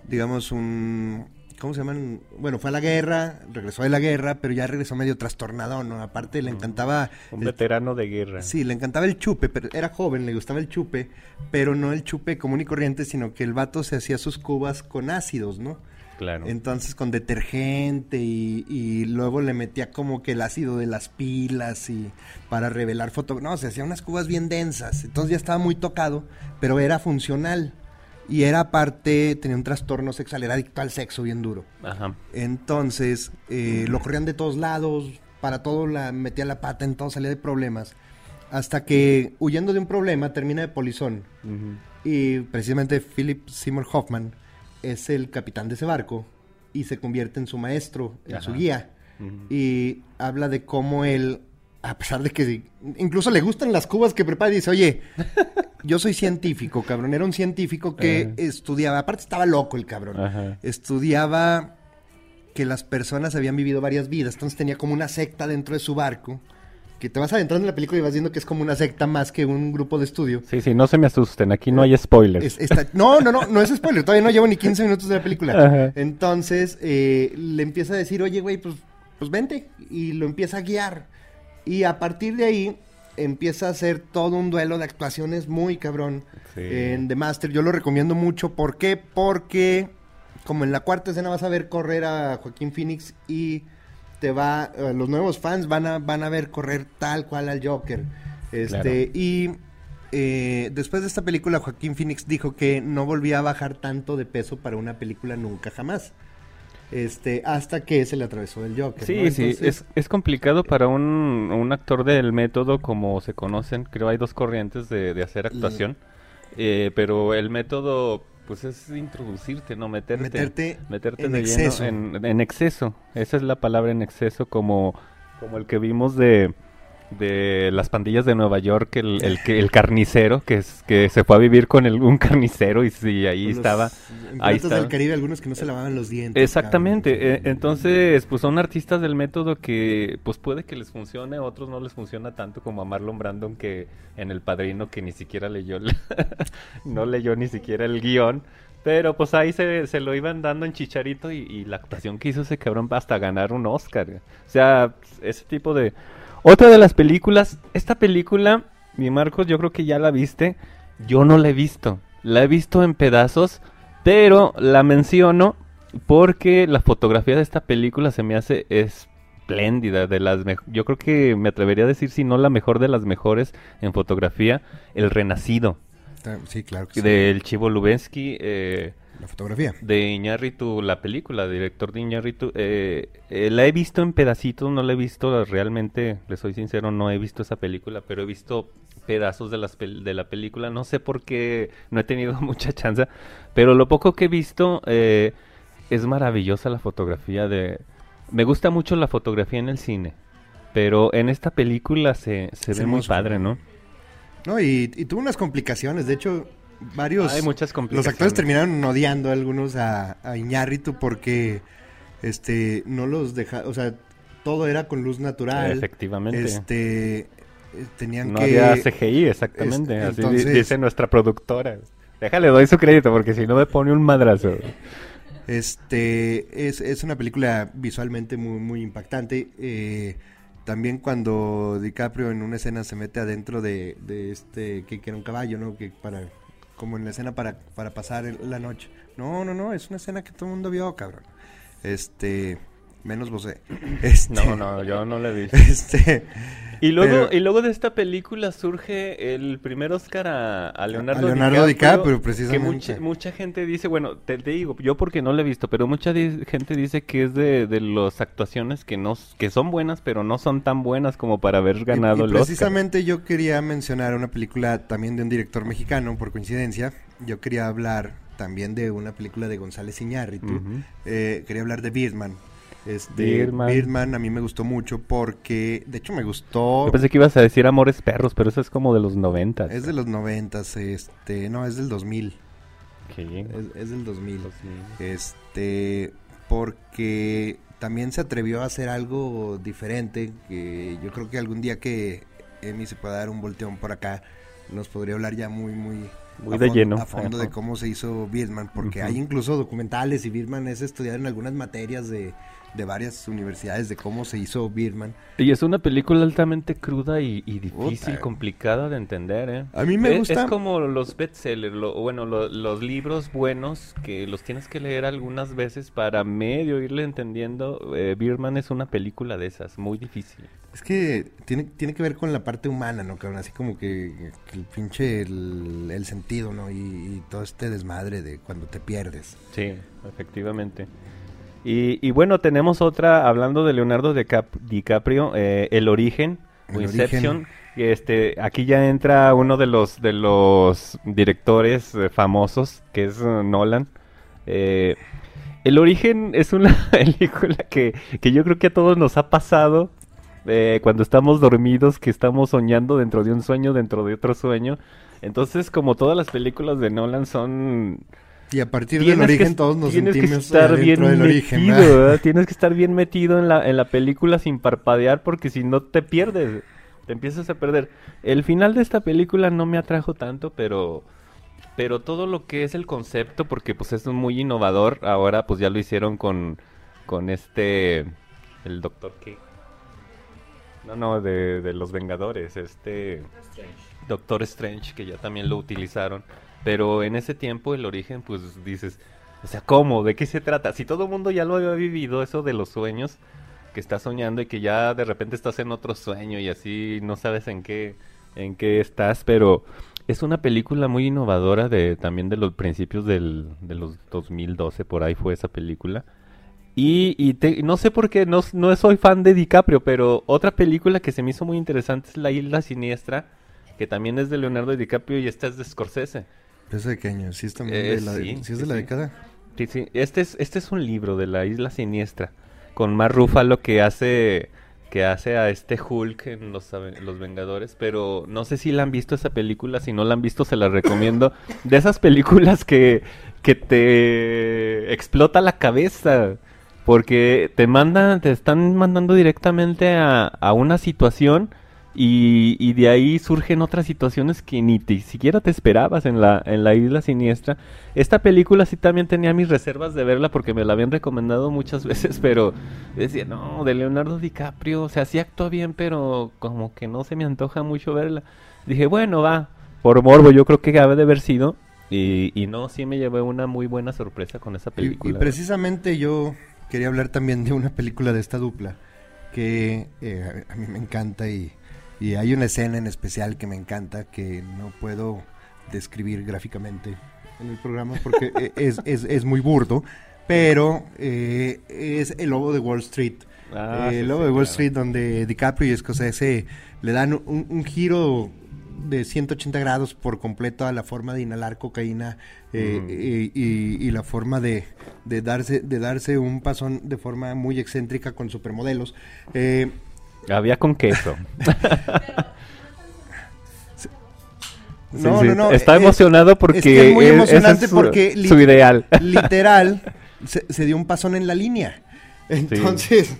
digamos, un, ¿cómo se llaman? Bueno, fue a la guerra, regresó de la guerra, pero ya regresó medio trastornado, ¿no? Aparte le encantaba... Un el- veterano de guerra. Sí, le encantaba el chupe, pero era joven, le gustaba el chupe, pero no el chupe común y corriente, sino que el vato se hacía sus cubas con ácidos, ¿no? Claro. Entonces con detergente y, y luego le metía como que el ácido de las pilas y para revelar fotos. No, se hacía unas cubas bien densas. Entonces ya estaba muy tocado, pero era funcional. Y era aparte, tenía un trastorno sexual, era adicto al sexo bien duro. Ajá. Entonces, eh, lo corrían de todos lados, para todo la metía la pata, en todo salía de problemas. Hasta que, huyendo de un problema, termina de polizón. Y precisamente Philip Seymour Hoffman es el capitán de ese barco y se convierte en su maestro, en su guía. Y habla de cómo él, a pesar de que incluso le gustan las cubas que prepara, dice, oye, yo soy científico, cabrón. Era un científico que Ajá. estudiaba, aparte estaba loco el cabrón. Ajá. Estudiaba que las personas habían vivido varias vidas, entonces tenía como una secta dentro de su barco, que te vas adentrando en la película y vas viendo que es como una secta más que un grupo de estudio. Sí, sí, no se me asusten, aquí no hay spoilers. Es- está- no, no, no, no es spoiler, todavía no llevo ni 15 minutos de la película. Ajá. Entonces eh, le empieza a decir, oye, güey, pues, pues vente, y lo empieza a guiar. Y a partir de ahí empieza a hacer todo un duelo de actuaciones muy cabrón Sí. en The Master. Yo lo recomiendo mucho. ¿Por qué? Porque como en la cuarta escena vas a ver correr a Joaquín Phoenix y te va, eh, los nuevos fans van a, van a ver correr tal cual al Joker. Este, y eh, después de esta película, Joaquín Phoenix dijo que no volvía a bajar tanto de peso para una película nunca jamás. Este, hasta que se le atravesó el Joker. Sí, ¿no? sí, es, es complicado para un, un actor del método como se conocen, creo hay dos corrientes de, de hacer actuación, eh, pero el método pues es introducirte, ¿no? Meterte, Meterte meterte en de exceso. lleno en, en exceso, esa es la palabra en exceso, como, como el que vimos de, de las pandillas de Nueva York, el, el, el carnicero, que, es, que se fue a vivir con el, un carnicero y sí, ahí los- estaba... Ahí del Caribe, algunos que no se lavaban los dientes. Exactamente, cabrón. eh, entonces pues son artistas del método que pues puede que les funcione, a otros no les funciona tanto como a Marlon Brandon que en El Padrino que ni siquiera leyó, el- no leyó ni siquiera el guion, pero pues ahí se, se lo iban dando en chicharito y, y la actuación que hizo ese cabrón hasta ganar un Oscar, o sea, ese tipo de... Otra de las películas, esta película, mi Marcos, yo creo que ya la viste, yo no la he visto, la he visto en pedazos, pero la menciono porque la fotografía de esta película se me hace espléndida, de las yo creo que me atrevería a decir si no la mejor de las mejores en fotografía, El Renacido. Sí, claro que sí. del Chivo Lubensky, eh, La fotografía. de Iñárritu, la película, director de Iñárritu, eh, eh, la he visto en pedacitos, no la he visto realmente, le soy sincero, no he visto esa película, pero he visto pedazos de, las pel- de la película, no sé por qué no he tenido mucha chance, pero lo poco que he visto eh, es maravillosa la fotografía de... Me gusta mucho la fotografía en el cine, pero en esta película se, se Es ve muy padre, ¿no? No, y, y tuvo unas complicaciones. De hecho, varios. Hay muchas Los complicaciones. actores terminaron odiando a algunos a, a Iñárritu porque este no los deja, o sea, todo era con luz natural. Efectivamente. Este eh, tenían No que había CGI, exactamente. es- así entonces- dice nuestra productora. Déjale, doy su crédito porque si no me pone un madrazo. Este es, es una película visualmente muy, muy impactante. eh, también cuando DiCaprio en una escena se mete adentro de, de este que, que era un caballo, ¿no? Que para como en la escena para, para pasar el- la noche. No, no, no, es una escena que todo el mundo vio, cabrón. Este, menos vos. Este, No, no, yo no le vi. Este, Y luego, pero- y luego de esta película surge el primer Oscar a, a Leonardo, A Leonardo DiCaprio, Que precisamente. mucha, mucha gente dice, bueno, te, te digo, yo porque no lo he visto, pero mucha di- gente dice que es de, de las actuaciones que no que son buenas, pero no son tan buenas como para haber Y- ganado y el Oscar. precisamente yo quería mencionar una película también de un director mexicano, por coincidencia. Yo quería hablar también de una película de González Iñárritu. Eh, quería hablar de Birdman. Este, Birdman. Birdman. a mí me gustó mucho porque, de hecho me gustó, Yo pensé que ibas a decir Amores Perros, pero eso es como de los noventas. es de los noventas, este, no, es del 2000, Sí. es, es del 2000. Este, porque también se atrevió a hacer algo diferente, que yo creo que algún día que Emi se pueda dar un volteón por acá, nos podría hablar ya muy, muy... Muy a de fon- lleno. A fondo de cómo se hizo Birdman, porque hay incluso documentales y Birdman es estudiado en algunas materias de, de varias universidades de cómo se hizo Birdman. Y es una película altamente cruda y, y difícil, complicada de entender, ¿eh? A mí me Es- gusta- Es como los bestsellers, lo- bueno, lo- los libros buenos que los tienes que leer algunas veces para medio irle entendiendo. Eh, Birdman es una película de esas, muy difícil. Es que tiene, tiene que ver con la parte humana, ¿no, cabrón? Así como que, que el pinche, el, el sentido, ¿no? Y, y todo este desmadre de cuando te pierdes. Sí, efectivamente. Y, y bueno, tenemos otra, hablando de Leonardo DiCap- DiCaprio, eh, El Origen, o Inception. Origen. Este, aquí ya entra uno de los, de los directores eh, famosos, que es eh, Nolan. Eh, el Origen es una película que, que yo creo que a todos nos ha pasado eh, cuando estamos dormidos, que estamos soñando dentro de un sueño, dentro de otro sueño. Entonces, como todas las películas de Nolan son Y a partir del que origen todos nos tienes que sentimos estar bien dentro del origen. metido. Tienes que estar bien metido en la, en la película sin parpadear porque si no te pierdes, te empiezas a perder. El final de esta película no me atrajo tanto, pero pero todo lo que es el concepto porque pues es muy innovador, ahora pues ya lo hicieron con con este el Doctor qué? No, no, de, de los Vengadores, este Doctor Strange que ya también lo utilizaron. Pero en ese tiempo el origen, pues dices, o sea, ¿cómo? ¿De qué se trata? Si todo el mundo ya lo había vivido, eso de los sueños, que estás soñando y que ya de repente estás en otro sueño y así no sabes en qué, en qué estás, pero es una película muy innovadora de también de los principios del, de los 2012, por ahí fue esa película. Y, te- no sé por qué, no, no soy fan de DiCaprio, pero otra película que se me hizo muy interesante es La Isla Siniestra, que también es de Leonardo DiCaprio y esta es de Scorsese. ¿Es de qué año? ¿Sí es también Eh, de la, sí, ¿sí es sí, de la década? Sí, sí. Este es, este es un libro de la Isla Siniestra, con Mar Ruffalo que hace, que hace a este Hulk en los, los Vengadores, pero no sé si la han visto esa película, si no la han visto se la recomiendo. De esas películas que, que te explota la cabeza, porque te mandan, te están mandando directamente a, a una situación y, y de ahí surgen otras situaciones que ni te- siquiera te esperabas en la, en la isla siniestra. Esta película sí también tenía mis reservas de verla porque me la habían recomendado muchas veces, pero decía, no, de Leonardo DiCaprio, o sea, sí actúa bien, pero como que no se me antoja mucho verla. Dije, bueno, va, por morbo yo creo que debe de haber sido. Y, y no, sí me llevé una muy buena sorpresa con esa película. y precisamente yo quería hablar también de una película de esta dupla que eh, a mí me encanta y, y hay una escena en especial que me encanta que no puedo describir gráficamente en el programa porque eh, es, es, es muy burdo, pero eh, es El Lobo de Wall Street. Ah, Eh, el Lobo sí, de Wall claro. Street donde DiCaprio y Scorsese le dan un, un giro de 180 grados por completo a la forma de inhalar cocaína eh, Mm. y, y- y la forma de, de darse de darse un pasón de forma muy excéntrica con supermodelos. Eh, Había con queso. Sí, no, sí, no, no, Está es- emocionado porque es que es muy e- emocionante su- porque li- su ideal. literal se, se dio un pasón en la línea. Entonces,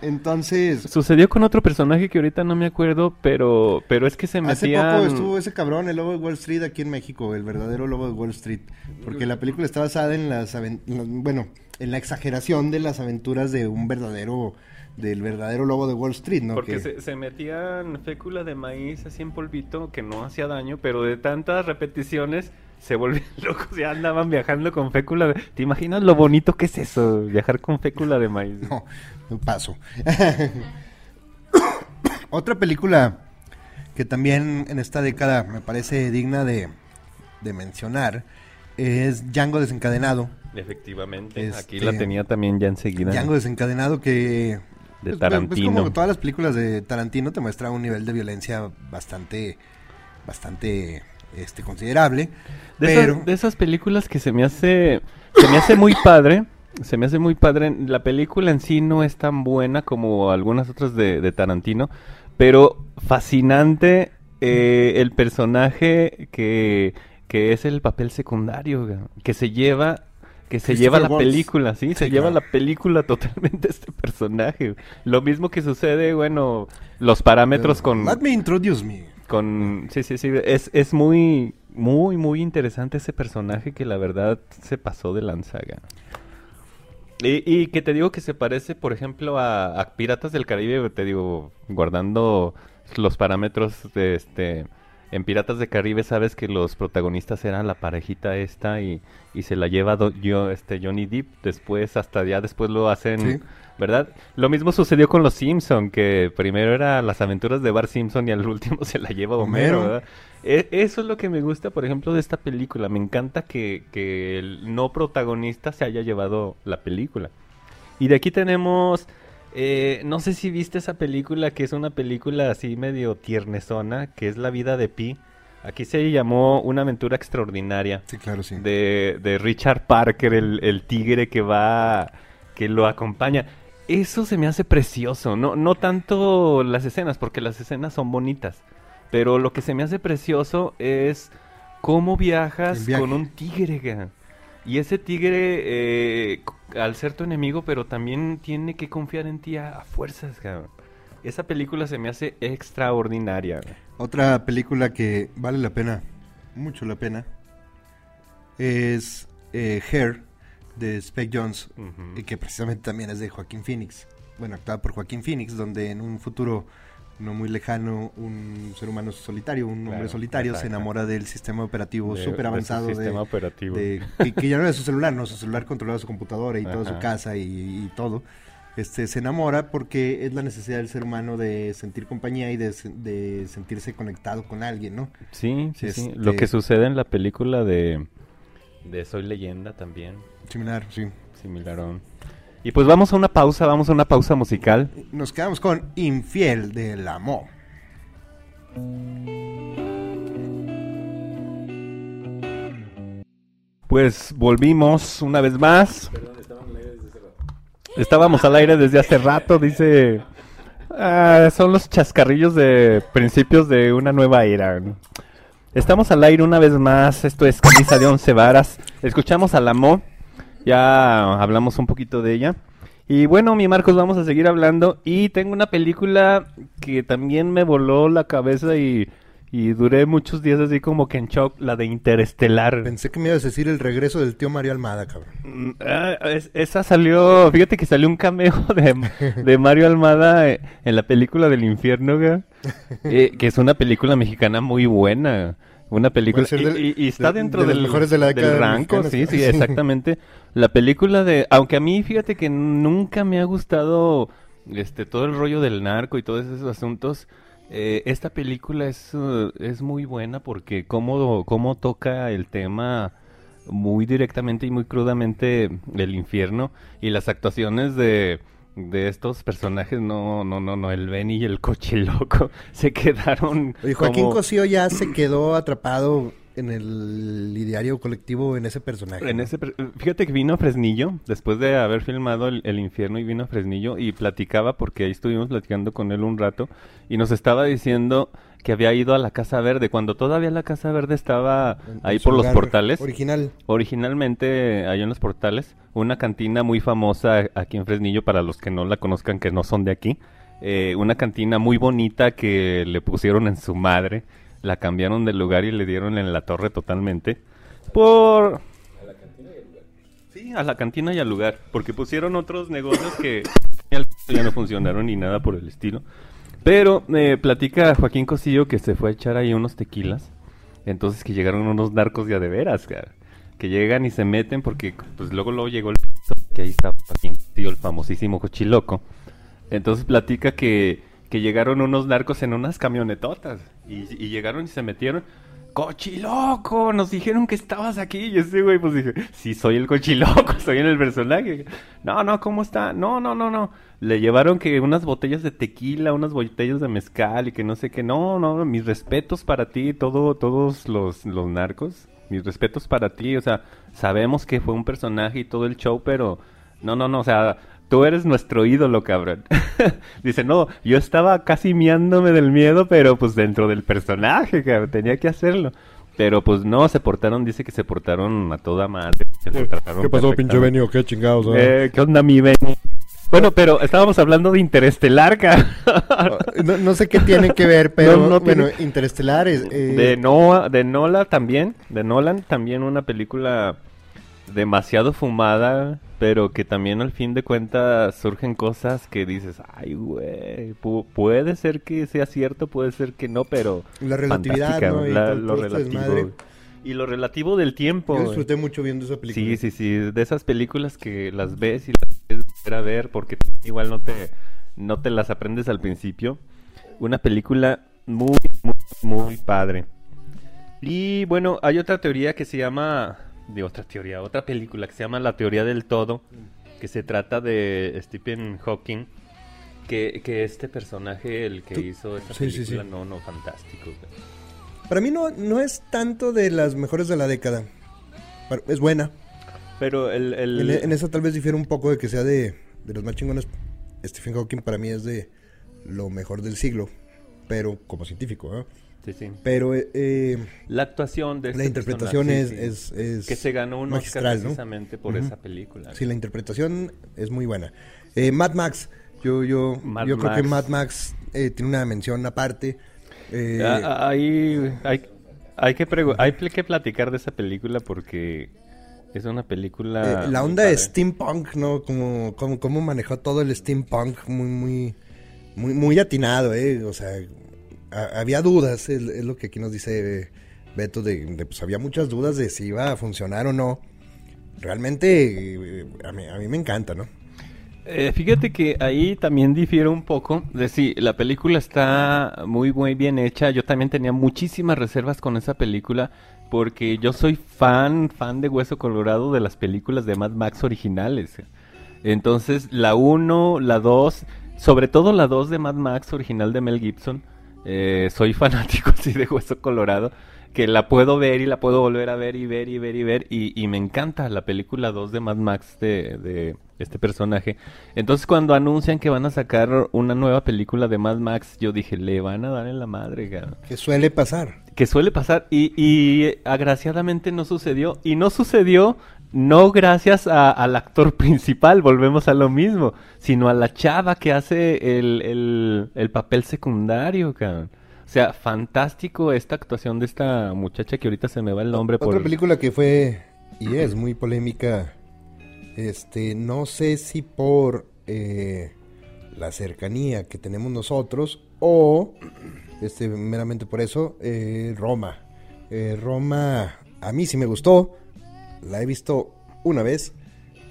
entonces Sucedió con otro personaje que ahorita no me acuerdo, pero pero es que se Hace metían... poco estuvo ese cabrón, el lobo de Wall Street, aquí en México, el verdadero lobo de Wall Street. Porque la película está basada en las, aven- en las- bueno, en la exageración de las aventuras de un verdadero, del verdadero lobo de Wall Street, ¿no? Porque Que- se, se metían fécula de maíz así en polvito que no hacía daño, pero de tantas repeticiones se volvían locos, ya andaban viajando con fécula. de- ¿Te imaginas lo bonito que es eso? Viajar con fécula de maíz. No, no paso. Otra película que también en esta década me parece digna de, de mencionar es Django desencadenado. Efectivamente, aquí Este, la tenía también ya enseguida. Django desencadenado que De Tarantino. Pues como todas las películas de Tarantino te muestra un nivel de violencia bastante bastante este considerable, De, pero esas, de esas películas que se me hace se me hace muy padre se me hace muy padre la película en sí no es tan buena como algunas otras de, de Tarantino pero fascinante eh, el personaje que, que es el papel secundario que se lleva que se lleva la Waltz. película, ¿sí? Se lleva la película totalmente este personaje. Lo mismo que sucede, bueno, los parámetros con Let me introduce me. con sí sí sí es, es muy muy muy interesante ese personaje que la verdad se pasó de lanzaga y, y que te digo que se parece por ejemplo a, a Piratas del Caribe te digo guardando los parámetros de este en Piratas del Caribe sabes que los protagonistas eran la parejita esta y, y se la lleva do- yo este Johnny Depp después hasta ya después lo hacen Sí. ¿Verdad? Lo mismo sucedió con los Simpson, que primero era las aventuras de Bart Simpson y al último se la lleva Homero, Homero. ¿verdad? E- eso es lo que me gusta, por ejemplo, de esta película. Me encanta que, que el no protagonista se haya llevado la película. Y de aquí tenemos, eh, no sé si viste esa película, que es una película así medio tiernesona, que es La vida de Pi. Aquí se llamó Una aventura extraordinaria Sí, claro, sí. de, de Richard Parker, el, el tigre que va, que lo acompaña. Eso se me hace precioso, no, no tanto las escenas, porque las escenas son bonitas, pero lo que se me hace precioso es cómo viajas con un tigre. Y ese tigre, eh, al ser tu enemigo, pero también tiene que confiar en ti a, a fuerzas, cabrón. Esa película se me hace extraordinaria. Otra película que vale la pena, mucho la pena, es eh, Hair de Spike Jones, Ujú. y que precisamente también es de Joaquín Phoenix. Bueno, actuada por Joaquín Phoenix, donde en un futuro no muy lejano un ser humano solitario, un hombre solitario, se enamora del sistema operativo súper avanzado de, sistema operativo. de- que, que ya no era su celular, no, su celular controlaba su computadora y toda su casa y, y todo. Este, se enamora porque es la necesidad del ser humano de sentir compañía y de, de sentirse conectado con alguien, ¿no? Sí, sí, sí. Este- Lo que sucede en la película de, de Soy Leyenda también, Similar, sí. similarón. Y pues vamos a una pausa, vamos a una pausa musical. Nos quedamos con Infiel del Amor. Pues volvimos una vez más. Estábamos al aire desde hace rato, dice. Ah, son los chascarrillos de principios de una nueva era. Estamos al aire una vez más. Esto es Camisa de Once Varas. Escuchamos a la Mo. Ya hablamos un poquito de ella. Y bueno, mi Marcos, vamos a seguir hablando. Y tengo una película que también me voló la cabeza y, y duré muchos días así como que en shock, la de Interestelar. Pensé que me ibas a decir el regreso del tío Mario Almada, cabrón. Mm, ah, es- esa salió, fíjate que salió un cameo de, de Mario Almada eh, en la película del infierno, eh, que es una película mexicana muy buena. Una película y, del- y- y está de- dentro de del, mejores de la del rango, sí, sí. exactamente. La película de, aunque a mí fíjate que nunca me ha gustado este todo el rollo del narco y todos esos asuntos, eh, esta película es, uh, es muy buena porque cómo, cómo toca el tema muy directamente y muy crudamente el infierno y las actuaciones de, de estos personajes, no, no, no, no, el Benny y el cochiloco se quedaron Oye, Joaquín como- Cosío ya se quedó atrapado en el ideario colectivo en ese personaje. En ¿no? ese, per- fíjate que vino a Fresnillo, después de haber filmado el, el infierno y vino a Fresnillo y platicaba, porque ahí estuvimos platicando con él un rato, y nos estaba diciendo que había ido a la Casa Verde, cuando todavía la Casa Verde estaba En- ahí por los portales. Original. Originalmente, ahí en los portales, una cantina muy famosa aquí en Fresnillo, para los que no la conozcan, que no son de aquí. eh, una cantina muy bonita que le pusieron en su madre. La cambiaron de lugar y le dieron en la torre totalmente. Por... Sí, a la cantina y al lugar. Porque pusieron otros negocios que ya no funcionaron ni nada por el estilo. Pero eh, platica Joaquín Cosillo que se fue a echar ahí unos tequilas. Entonces que llegaron unos narcos ya de veras, cara. Que llegan y se meten porque pues luego luego llegó el que ahí está Joaquín Cosillo, el famosísimo cochiloco. Entonces platica que, que llegaron unos narcos en unas camionetotas y, llegaron y se metieron. ¡Cochiloco! Nos dijeron que estabas aquí. Y ese güey pues dije, sí, soy el cochiloco, soy en el personaje. No, no, ¿cómo está? No, no, no, no. Le llevaron que unas botellas de tequila, unas botellas de mezcal y que no sé qué. No, no, mis respetos para ti, todo, todos los, los narcos. Mis respetos para ti. O sea, sabemos que fue un personaje y todo el show, pero no, no, no, o sea, tú eres nuestro ídolo, cabrón. Dice, no, yo estaba casi miándome del miedo, pero pues dentro del personaje, cabrón, tenía que hacerlo. Pero pues no, se portaron, dice que se portaron a toda madre. se ¿Qué pasó, pinche. Benio? ¿Qué chingados? ah? Eh, ¿Qué onda, mi Benny? Bueno, pero estábamos hablando de Interestelar, cabrón. No, no sé qué tiene que ver, pero No, no bueno, tiene- Interestelar es... eh, De Noah, de Nolan también, de Nolan también una película demasiado fumada, pero que también al fin de cuentas surgen cosas que dices, ay, güey, pu- puede ser que sea cierto, puede ser que no, pero La relatividad, ¿no? Y la- lo este relativo. Y lo relativo del tiempo. Yo güey. disfruté mucho viendo esa película. Sí, sí, sí, de esas películas que las ves y las quieres volver a ver porque igual no te, no te las aprendes al principio. Una película muy, muy, muy padre. Y bueno, hay otra teoría que se llama, de otra teoría, otra película que se llama La teoría del todo, que se trata de Stephen Hawking, que, que este personaje, el que Tú- hizo esta sí, película, sí. no, no, fantástico. Para mí no, no es tanto de las mejores de la década. Pero Es buena. Pero el... el- En, en esa tal vez difiere un poco de que sea de, de los más chingones. Stephen Hawking para mí es de lo mejor del siglo. Pero como científico, ¿eh? Sí, sí. Pero eh, La actuación de la este interpretación personaje, es, es, es que se ganó un magistral, Oscar ¿no? precisamente por esa película. Sí, la interpretación es muy buena. Eh, Mad Max, yo, yo, Mad yo creo que. Mad Max eh, tiene una mención aparte. Eh, Ah, ah, ahí hay, hay, que hay que platicar de esa película porque es una película... eh, la onda de steampunk, ¿no? Como, como, cómo manejó todo el steampunk, muy, muy, muy, muy atinado, ¿eh? O sea, había dudas, es, lo que aquí nos dice Beto, de, pues había muchas dudas de si iba a funcionar o no. Realmente, eh, a mí, me encanta, ¿no? Eh, fíjate que ahí también difiere un poco de si la película está muy muy bien hecha. Yo también tenía muchísimas reservas con esa película porque yo soy fan fan de Hueso Colorado de las películas de Mad Max originales. Entonces, la 1, la 2, sobre todo la 2 de Mad Max original de Mel Gibson, eh, soy fanático así de Hueso Colorado, que la puedo ver y la puedo volver a ver y ver y ver y ver, y, y me encanta la película 2 de Mad Max de, de este personaje. Entonces, cuando anuncian que van a sacar una nueva película de Mad Max, yo dije, le van a dar en la madre, cabrón Que suele pasar. que suele pasar y, y agraciadamente no sucedió y no sucedió no gracias a- al actor principal, volvemos a lo mismo, sino a la chava que hace el, el, el papel secundario, cabrón. O sea, fantástico esta actuación de esta muchacha que ahorita se me va el nombre Otra por... película que fue y es muy polémica, este, no sé si por eh, la cercanía que tenemos nosotros o este, meramente por eso, eh, Roma. Eh, Roma a mí sí me gustó, la he visto una vez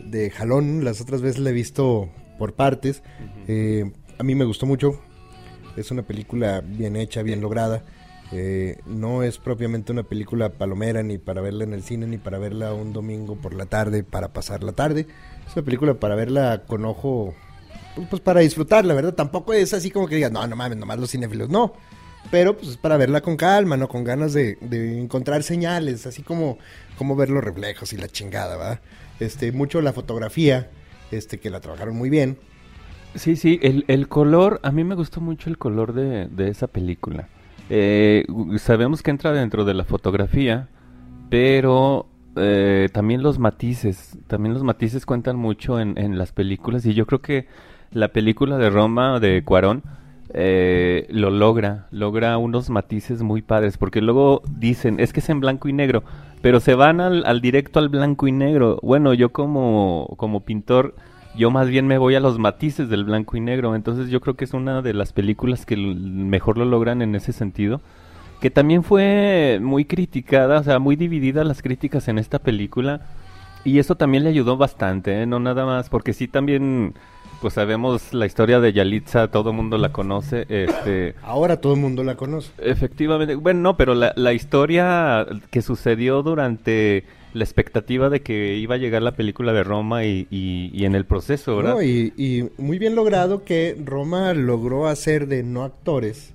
de jalón, las otras veces la he visto por partes. Eh, a mí me gustó mucho, es una película bien hecha, bien lograda. Eh, no es propiamente una película palomera ni para verla en el cine ni para verla un domingo por la tarde para pasar la tarde. Es una película para verla con ojo, pues, pues, para disfrutarla, ¿verdad? Tampoco es así como que digas, no, no mames, nomás los cinéfilos, no. Pero pues es para verla con calma, ¿no? Con ganas de, de encontrar señales, así como, como ver los reflejos y la chingada, ¿verdad? Este, mucho la fotografía, este, que la trabajaron muy bien. Sí, sí, el, el color, a mí me gustó mucho el color de, de esa película. Eh, sabemos que entra dentro de la fotografía, pero eh, también los matices, también los matices cuentan mucho en, en las películas y yo creo que la película de Roma de Cuarón eh, lo logra, logra unos matices muy padres, porque luego dicen, es que es en blanco y negro, pero se van al, directo al blanco y negro. Bueno, yo como, como pintor, yo más bien me voy a los matices del blanco y negro, entonces yo creo que es una de las películas que mejor lo logran en ese sentido. Que también fue muy criticada, o sea, muy dividida las críticas en esta película. Y eso también le ayudó bastante, ¿eh? no nada más, porque sí también, pues sabemos la historia de Yalitza, todo el mundo la conoce, este, Ahora todo el mundo la conoce. efectivamente, bueno, no, pero la, la historia que sucedió durante la expectativa de que iba a llegar la película de Roma y, y- y en el proceso, ¿verdad? No, y, y muy bien logrado que Roma logró hacer de no actores,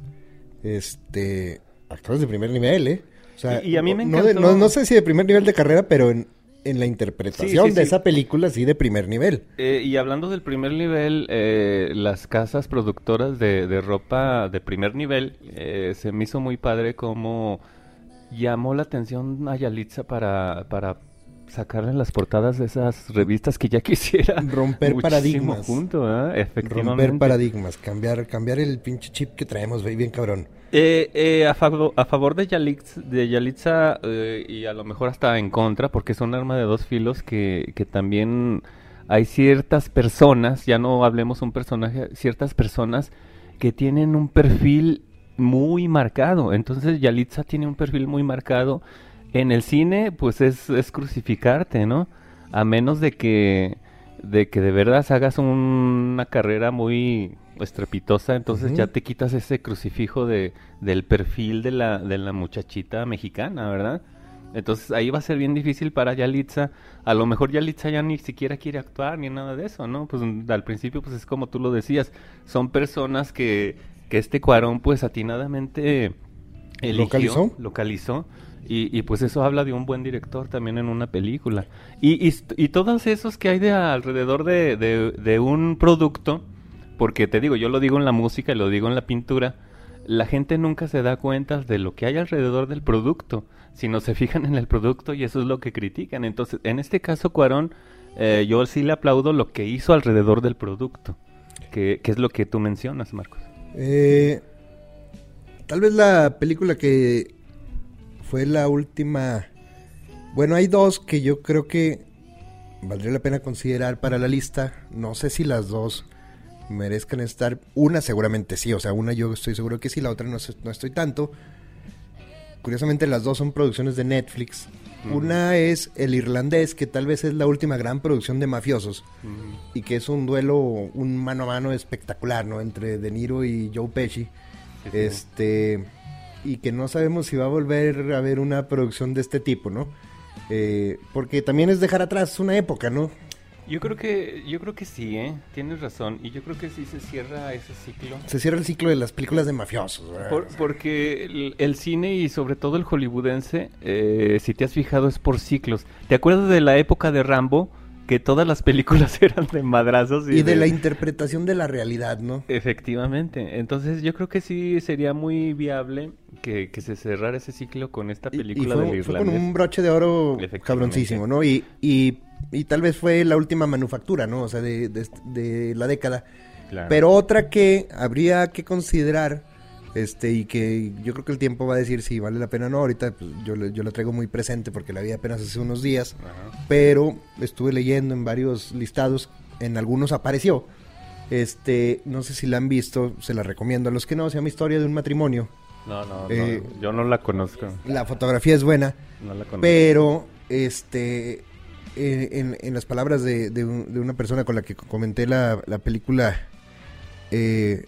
este, actores de primer nivel, ¿eh? O sea, Y- a mí me no, de- encantó- no, no sé si de primer nivel de carrera, pero en, en la interpretación Sí, sí, de sí. esa película sí de primer nivel. Eh, y hablando del primer nivel, eh, las casas productoras de, de ropa de primer nivel, eh, se me hizo muy padre como llamó la atención a Yalitza para, para sacarle las portadas de esas revistas que ya quisiera Romper paradigmas. junto, efectivamente. Romper paradigmas, cambiar, cambiar el pinche chip que traemos, bien cabrón. Eh, eh, a, favor, a favor de Yalitza, de Yalitza eh, y a lo mejor hasta en contra, porque es un arma de dos filos que, que también hay ciertas personas, ya no hablemos un personaje, ciertas personas que tienen un perfil muy marcado. Entonces Yalitza tiene un perfil muy marcado. En el cine, pues es, es crucificarte, ¿no? A menos de que de que de verdad hagas un- una carrera muy estrepitosa, entonces ya te quitas ese crucifijo de, del perfil de la, de la muchachita mexicana, ¿verdad? Entonces ahí va a ser bien difícil para Yalitza. A lo mejor Yalitza ya ni siquiera quiere actuar ni nada de eso, ¿no? Pues al principio pues es como tú lo decías, son personas que, que este Cuarón pues atinadamente eligió, ¿Localizó? localizó y, y, pues eso habla de un buen director también en una película. Y, y, y todos esos que hay de alrededor de, de, de un producto, porque te digo, yo lo digo en la música y lo digo en la pintura, la gente nunca se da cuenta de lo que hay alrededor del producto, sino se fijan en el producto y eso es lo que critican. Entonces, en este caso, Cuarón, eh, yo sí le aplaudo lo que hizo alrededor del producto, que, es lo que tú mencionas, Marcos. Eh, tal vez la película que fue la última... Bueno, hay dos que yo creo que valdría la pena considerar para la lista. No sé si las dos merezcan estar. Una seguramente sí, o sea, una yo estoy seguro que sí, la otra no, no estoy tanto. Curiosamente las dos son producciones de Netflix. Una es El Irlandés, que tal vez es la última gran producción de mafiosos y que es un duelo, un mano a mano espectacular, ¿no? Entre De Niro y Joe Pesci. Sí, sí. Este y que no sabemos si va a volver a haber una producción de este tipo, ¿no? Eh, porque también es dejar atrás una época, ¿no? Yo creo que, yo creo que sí, ¿eh? Tienes razón. Y yo creo que sí se cierra ese ciclo. Se cierra el ciclo de las películas de mafiosos, ¿verdad? Por- porque el, el cine y sobre todo el hollywoodense, eh, si te has fijado, es por ciclos. ¿Te acuerdas de la época de Rambo? Que todas las películas eran de madrazos y, y de la interpretación de la realidad, ¿no? Efectivamente. Entonces yo creo que sí sería muy viable que, que se cerrara ese ciclo con esta Y- película y fue, del fue con un broche de oro cabroncísimo, ¿no? Y, y, y tal vez fue la última manufactura, ¿no? O sea, de, de- de la década. Claro. Pero otra que habría que considerar, este, y que yo creo que el tiempo va a decir si vale la pena o no. Ahorita pues, yo, yo la traigo muy presente porque la vi apenas hace unos días. Ajá. Pero estuve leyendo en varios listados, en algunos apareció. Este, no sé si la han visto, se la recomiendo. A los que no, se llama Historia de un matrimonio. No, no, no, Eh, yo no la conozco. La fotografía es buena. No la conozco. Pero, este, en, las palabras de, de un- de una persona con la que comenté la, la película, eh,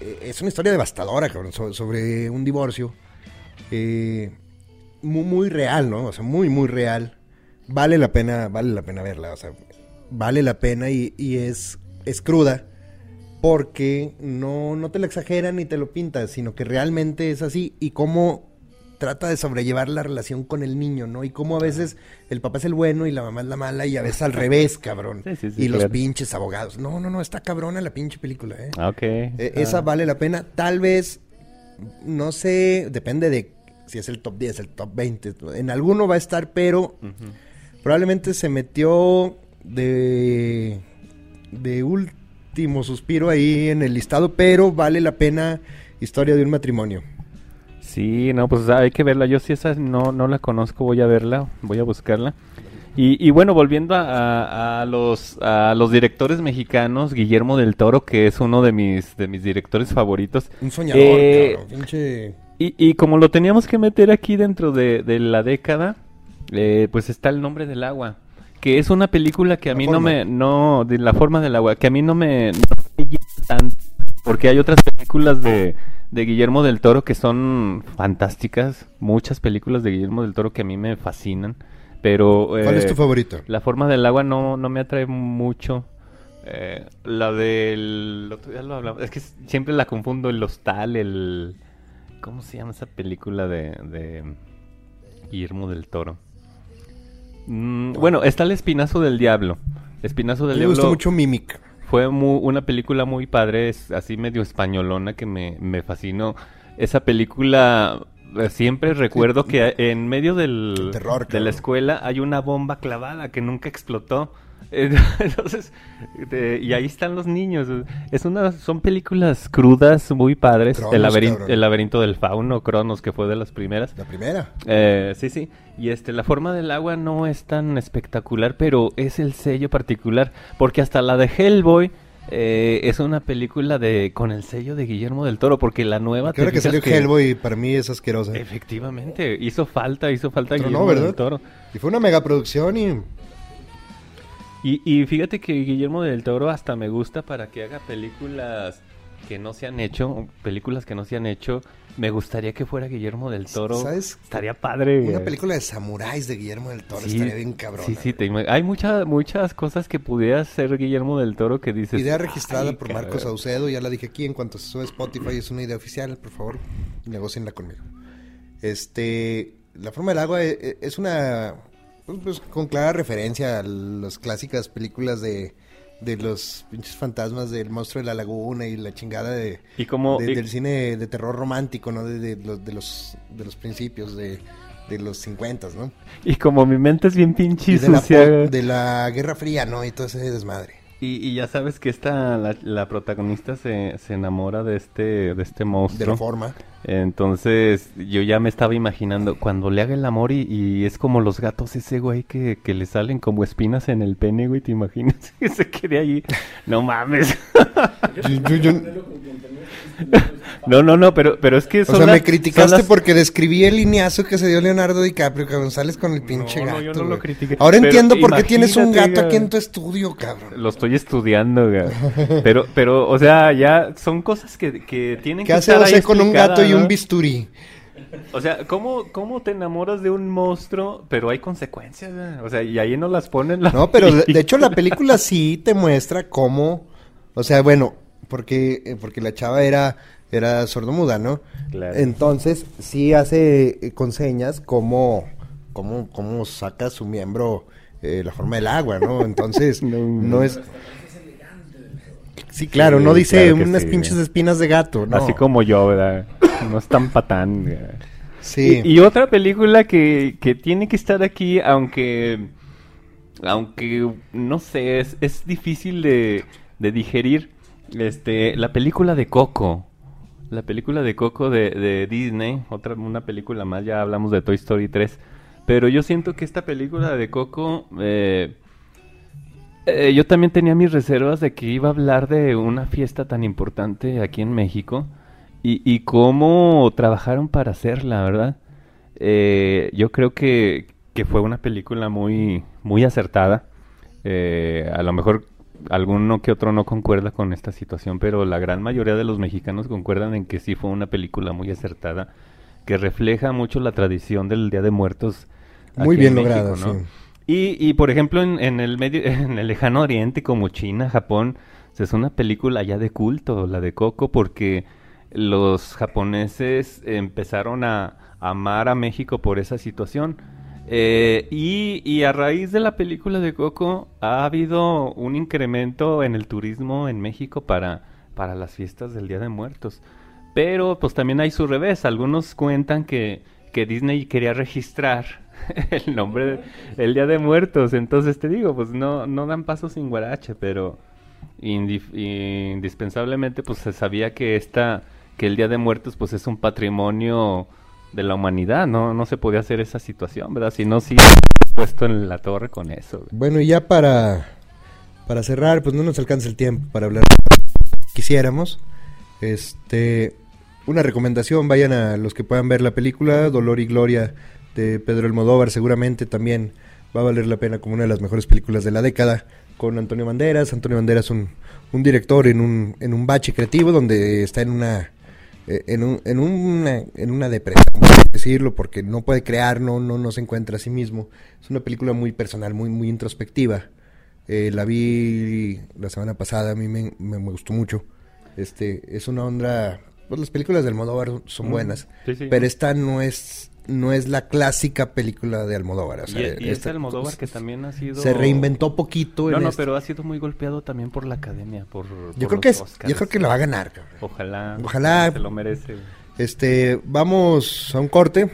eh, es una historia devastadora, cabrón, so- sobre un divorcio. eh, muy, muy real, ¿no? O sea, muy, muy real. Vale la pena, vale la pena verla, o sea, vale la pena y, y es, es cruda. Porque no, no te lo exageran ni te lo pintas, sino que realmente es así. Y cómo trata de sobrellevar la relación con el niño, ¿no? Y cómo a veces el papá es el bueno y la mamá es la mala y a veces al revés, cabrón. Sí, sí, sí, y los pinches abogados. No, no, no, está cabrona la pinche película, ¿eh? Ah, ok. Eh, esa vale la pena. Tal vez, no sé, depende de si es el top 10, el top 20. En alguno va a estar, pero probablemente se metió de, de último suspiro ahí en el listado, pero vale la pena Historia de un matrimonio. Sí, no, pues hay que verla. Yo sí esa no, no la conozco, voy a verla, voy a buscarla. Y, y bueno, volviendo a, los, a los directores mexicanos, Guillermo del Toro, que es uno de mis, de mis directores favoritos. Un soñador, Eh, cabrón, pinche... Y, y como lo teníamos que meter aquí dentro de, de la década, eh, pues está El nombre del agua, que es una película que a La mí forma. no me, no, de la forma del agua, que a mí no me, no me tanto, porque hay otras películas de, de Guillermo del Toro que son fantásticas, muchas películas de Guillermo del Toro que a mí me fascinan, pero... ¿Cuál es eh, tu favorito? la forma del agua no, no me atrae mucho. Eh, la del otro día lo hablamos. Es que siempre la confundo el hostal, el ¿cómo se llama esa película de, de Guillermo del Toro? Mm, bueno, está el Espinazo del Diablo. Espinazo del mí me Diablo gustó mucho Mimic. Fue una película muy padre, es así medio españolona que me, me fascinó. Esa película eh, siempre recuerdo que en medio del, Terror, de la escuela hay una bomba clavada que nunca explotó. Entonces, de- y ahí están los niños. Es una, son películas crudas, muy padres. Cronos, el, laberin- cabrón. el laberinto del fauno, Cronos, que fue de las primeras. La primera. Eh, sí, sí. Y este, la forma del agua no es tan espectacular, pero es el sello particular. Porque hasta la de Hellboy eh, es una película de con el sello de Guillermo del Toro. Porque la nueva. Que te que salió Hellboy, para mí es asquerosa. Efectivamente, hizo falta, hizo falta Guillermo del Toro. Y fue una megaproducción y... Y, y fíjate que Guillermo del Toro hasta me gusta para que haga películas que no se han hecho, películas que no se han hecho. Me gustaría que fuera Guillermo del Toro. ¿Sabes? Estaría padre. Una eh. película de samuráis de Guillermo del Toro Sí, estaría bien cabrón. Sí, sí, te hay muchas muchas cosas que pudiera hacer Guillermo del Toro que dices. Idea registrada "Ay, por Marcos cabrón". Saucedo, ya la dije aquí, en cuanto se sube Spotify es una idea oficial, por favor, negocienla conmigo. Este, La forma del agua e- e- es una, pues, pues, con clara referencia a las clásicas películas de de los pinches fantasmas del monstruo de la laguna y la chingada de, Y como... de- y- del cine de terror romántico, ¿no? De, de los, de los de los principios de, de los 50, ¿no? Y como mi mente es bien pinche Y de la, sucia. po- de la Guerra Fría, ¿no? Y todo ese desmadre. Y, y ya sabes que esta, la, la protagonista se, se enamora de este, de este De monstruo. la forma. Entonces yo ya me estaba imaginando cuando le haga el amor y, y es como los gatos ese güey que, que le salen como espinas en el pene, güey, ¿te imaginas? Que se quede ahí. No mames. Yo- yo- yo- No, no, no, pero, pero es que o son sea, las- me criticaste las- porque describí el lineazo que se dio Leonardo DiCaprio, cabrón. Sales con el pinche No, no, gato. yo no lo güey. critiqué. Ahora Pero entiendo por qué tienes un gato aquí en tu estudio, cabrón. Lo estoy estudiando, güey. Pero, pero, o sea, ya son cosas que, que tienen ¿Qué que hace estar ahí con un gato y un bisturí? O sea, ¿cómo, ¿cómo te enamoras de un monstruo, pero hay consecuencias? güey? O sea, y ahí no las ponen la... No, pero de hecho la película sí te muestra cómo, o sea, bueno, porque eh, porque la chava era era sordomuda, ¿no? Claro. Entonces sí hace eh, con señas cómo cómo cómo saca su miembro eh, la forma del agua, ¿no? Entonces No, no, es Sí, claro, Sí, no dice claro unas sí. pinches espinas de gato, ¿no? Así como yo, ¿verdad? No es tan patán. güey. Sí. Y, y otra película que, que tiene que estar aquí, aunque, aunque no sé, es, es difícil de, de digerir, este, la película de Coco. La película de Coco de, Disney, otra una película más, ya hablamos de Toy Story 3, pero yo siento que esta película de Coco, eh, eh, yo también tenía mis reservas de que iba a hablar de una fiesta tan importante aquí en México y, y cómo trabajaron para hacerla, ¿verdad? Eh, yo creo que, que fue una película muy, muy acertada. Eh, a lo mejor alguno que otro no concuerda con esta situación, pero la gran mayoría de los mexicanos concuerdan en que sí fue una película muy acertada, que refleja mucho la tradición del Día de Muertos. Muy bien en lograda, ¿no? sí. Y, y por ejemplo, en, en el medio, en el lejano oriente, como China, Japón, es una película ya de culto, la de Coco, porque los japoneses empezaron a amar a México por esa situación. Eh, y, y a raíz de la película de Coco ha habido un incremento en el turismo en México para, para las fiestas del Día de Muertos. Pero pues también hay su revés. Algunos cuentan que, que Disney quería registrar el nombre del Día de Muertos. Entonces te digo, pues no, no dan paso sin guarache, pero indispensablemente pues se sabía que esta, que el Día de Muertos pues es un patrimonio de la humanidad, no, no se podía hacer esa situación, ¿verdad? Si no, sí puesto en la torre con eso. Bueno, y ya para, para cerrar, pues no nos alcanza el tiempo para hablar quisiéramos. Este, una recomendación, vayan a los que puedan ver la película, Dolor y Gloria de Pedro Almodóvar, seguramente también va a valer la pena como una de las mejores películas de la década, con Antonio Banderas. Antonio Banderas, un, un director en un, en un bache creativo donde está en una en, un, en, una, en una depresión, por decirlo, porque no puede crear, no, no, no se encuentra a sí mismo. Es una película muy personal, muy, muy introspectiva. Eh, la vi la semana pasada, a mí me, me, me gustó mucho. Este, es una onda, pues las películas de Almodóvar son Mm, buenas, sí, sí. pero esta no es, no es la clásica película de Almodóvar. o sea, y, y este Almodóvar que también ha sido... se reinventó poquito. No, no, este- pero ha sido muy golpeado también por la academia, por, por yo creo que es, yo creo que lo va a ganar. cabrón. Ojalá. Ojalá. Se lo merece. Este, vamos a un corte.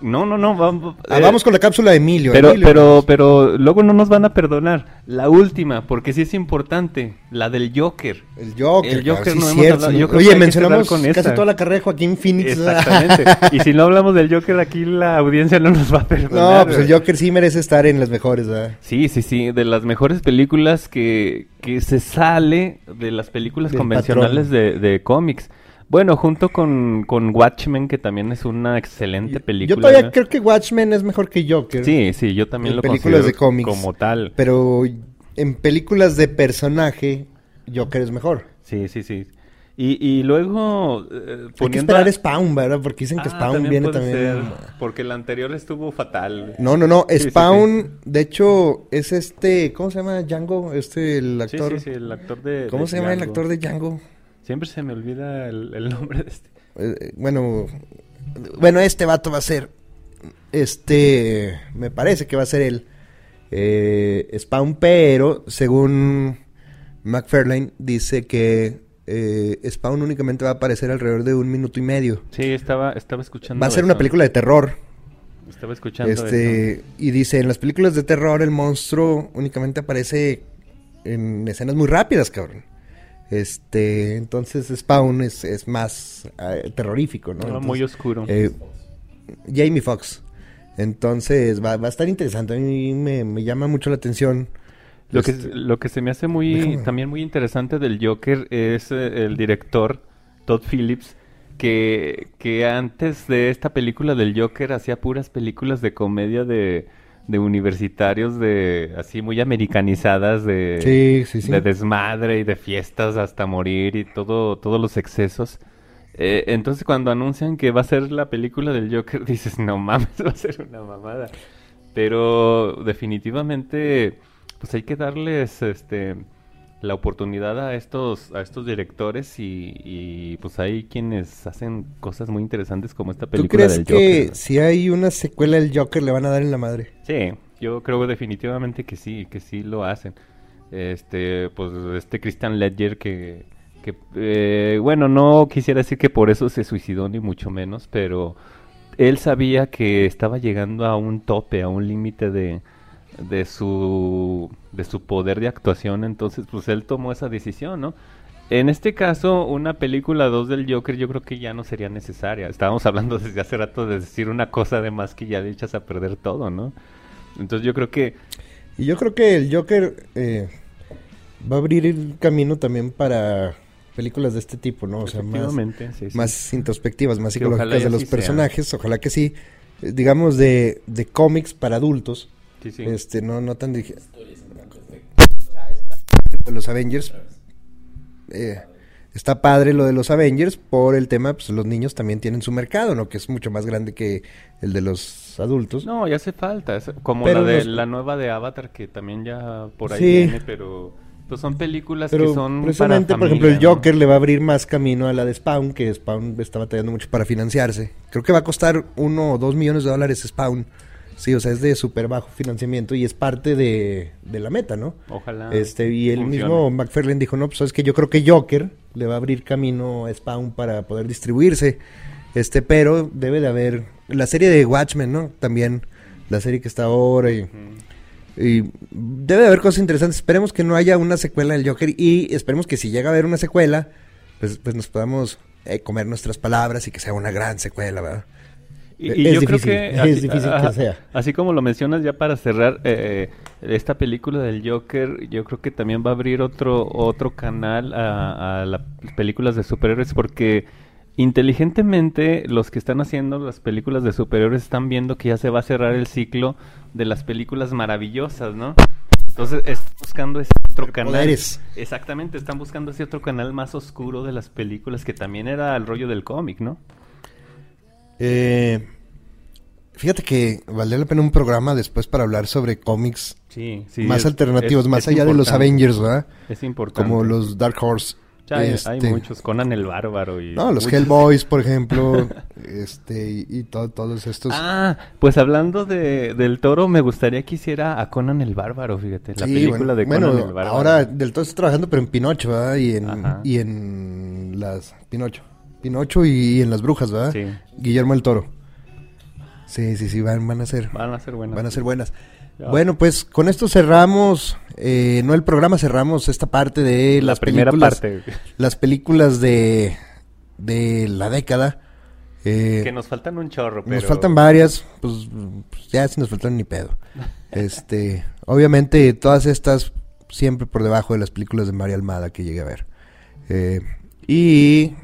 No, no, no, vamos... Ah, eh, vamos con la cápsula de Emilio. Pero, Emilio. pero, pero luego no nos van a perdonar. La última, porque sí es importante, la del Joker. El Joker. El Joker no sí, hemos cierto. hablado. Oye, mencionamos con casi toda la carrera de Joaquín Phoenix. Exactamente. y si no hablamos del Joker, aquí la audiencia no nos va a perdonar. No, pues el. Joker sí merece estar en las mejores, ¿verdad? Sí, sí, sí, de las mejores películas que, que se sale de las películas Del convencionales de, de cómics. Bueno, junto con, con Watchmen, que también es una excelente película. Yo todavía ¿no? creo que Watchmen es mejor que Joker. Sí, sí, yo también En lo películas considero de cómics. como tal. Pero en películas de personaje, Joker es mejor. Sí, sí, sí. Y, y luego eh, Hay que esperar a- Spawn, ¿verdad? Porque dicen que Ah, Spawn también viene también. ser, porque el anterior estuvo fatal. No, no, no. Sí, sí, Spawn, de hecho, es este. ¿Cómo se llama? Django. Este, el Sí, actor. sí, sí, el actor de... ¿Cómo de se llama el actor de Django? Siempre se me olvida el, el nombre de este. Eh, eh, bueno, bueno, este vato va a ser, este, me parece que va a ser el eh, Spawn, pero según McFarlane dice que eh, Spawn únicamente va a aparecer alrededor de un minuto y medio. Sí, estaba, estaba escuchando. Va a ser una película de terror. Estaba escuchando. Este, eso. y dice, en las películas de terror el monstruo únicamente aparece en escenas muy rápidas, cabrón. Este, entonces Spawn es, es más eh, terrorífico, ¿no? Entonces, muy oscuro. eh, Jamie Foxx. Entonces va, va a estar interesante. A mí me, me llama mucho la atención. Lo que, Este, lo que se me hace muy déjame. también muy interesante del Joker es eh, el director Todd Phillips que, que antes de esta película del Joker hacía puras películas de comedia de, de universitarios de así muy americanizadas de, Sí, sí, sí. de desmadre y de fiestas hasta morir y todo todos los excesos. Eh, entonces cuando anuncian que va a ser la película del Joker dices, no mames, va a ser una mamada. Pero definitivamente pues hay que darles este la oportunidad a estos a estos directores y, y, pues hay quienes hacen cosas muy interesantes como esta ¿Tú película crees del que si hay una secuela del Joker le van a dar en la madre? Sí, yo creo definitivamente que sí, que sí lo hacen. Este, pues este Christian Ledger que, que eh, bueno, no quisiera decir que por eso se suicidó ni mucho menos, pero él sabía que estaba llegando a un tope, a un límite de, de su de su poder de actuación, entonces pues él tomó esa decisión, ¿no? En este caso, una película 2 del Joker yo creo que ya no sería necesaria. Estábamos hablando desde hace rato de decir una cosa de más que ya le echas a perder todo, ¿no? Entonces yo creo que Y yo creo que el Joker eh, va a abrir el camino también para películas de este tipo, ¿no? O sea, más, efectivamente, sí, sí. más introspectivas, más psicológicas de los sea. personajes. Ojalá que sí. Eh, digamos, de, de cómics para adultos. Sí, sí. Este, no, no tan dirigidas. De los Avengers. Eh, está padre lo de los Avengers por el tema, pues los niños también tienen su mercado, ¿no? Que es mucho más grande que el de los adultos. No, ya hace falta, es como Pero la de los- la nueva de Avatar que también ya por ahí Sí. viene, pero pues son películas Pero que son precisamente, para por ejemplo, el familia, ¿no? Joker le va a abrir más camino a la de Spawn, que Spawn está batallando mucho para financiarse. Creo que va a costar uno o dos millones de dólares Spawn. Sí, o sea, es de súper bajo financiamiento y es parte de, de la meta, ¿no? Ojalá. Este, y el funcione. mismo McFarlane dijo, no, pues es que yo creo que Joker le va a abrir camino a Spawn para poder distribuirse. Este, pero debe de haber la serie de Watchmen, ¿no? También la serie que está ahora y, y debe de haber cosas interesantes. Esperemos que no haya una secuela del Joker y esperemos que si llega a haber una secuela, pues, pues nos podamos eh, comer nuestras palabras y que sea una gran secuela, ¿verdad? Y, y Es yo difícil, creo que es así, difícil que sea. así como lo mencionas ya para cerrar eh, esta película del Joker, yo creo que también va a abrir otro otro canal a, a las películas de superhéroes porque inteligentemente los que están haciendo las películas de superhéroes están viendo que ya se va a cerrar el ciclo de las películas maravillosas, ¿no? Entonces están buscando ese otro canal. Poderes. Exactamente, están buscando ese otro canal más oscuro de las películas que también era el rollo del cómic, ¿no? Eh, fíjate que valdría la pena un programa después para hablar sobre cómics Sí, sí. más es- alternativos, es- más es allá de los. Avengers, ¿verdad? Es importante. Como los Dark Horse. Ya hay, hay este, muchos, Conan el Bárbaro y... No, los muchos- Hellboys, por ejemplo, este, y, y to- todos estos. Ah, pues hablando de, del toro, me gustaría que hiciera a Conan el Bárbaro, fíjate, la Sí, película bueno, de Conan bueno, el Bárbaro. ahora del todo está trabajando, pero en Pinocho, ¿verdad? Y en, Ajá. y en las Pinocho. Pinocho y en las brujas, ¿verdad? Sí. Guillermo el Toro. Sí, sí, sí, van, van a ser. Van a ser buenas. Van a ser buenas. Ya. Bueno, pues con esto cerramos, eh, no el programa, cerramos esta parte de La las primera películas, parte. las películas de, de la década. Eh, Que nos faltan un chorro, pero... nos faltan varias, pues, pues, ya si nos faltan ni pedo. Este, obviamente todas estas siempre por debajo de las películas de María Almada que llegué a ver. Eh, y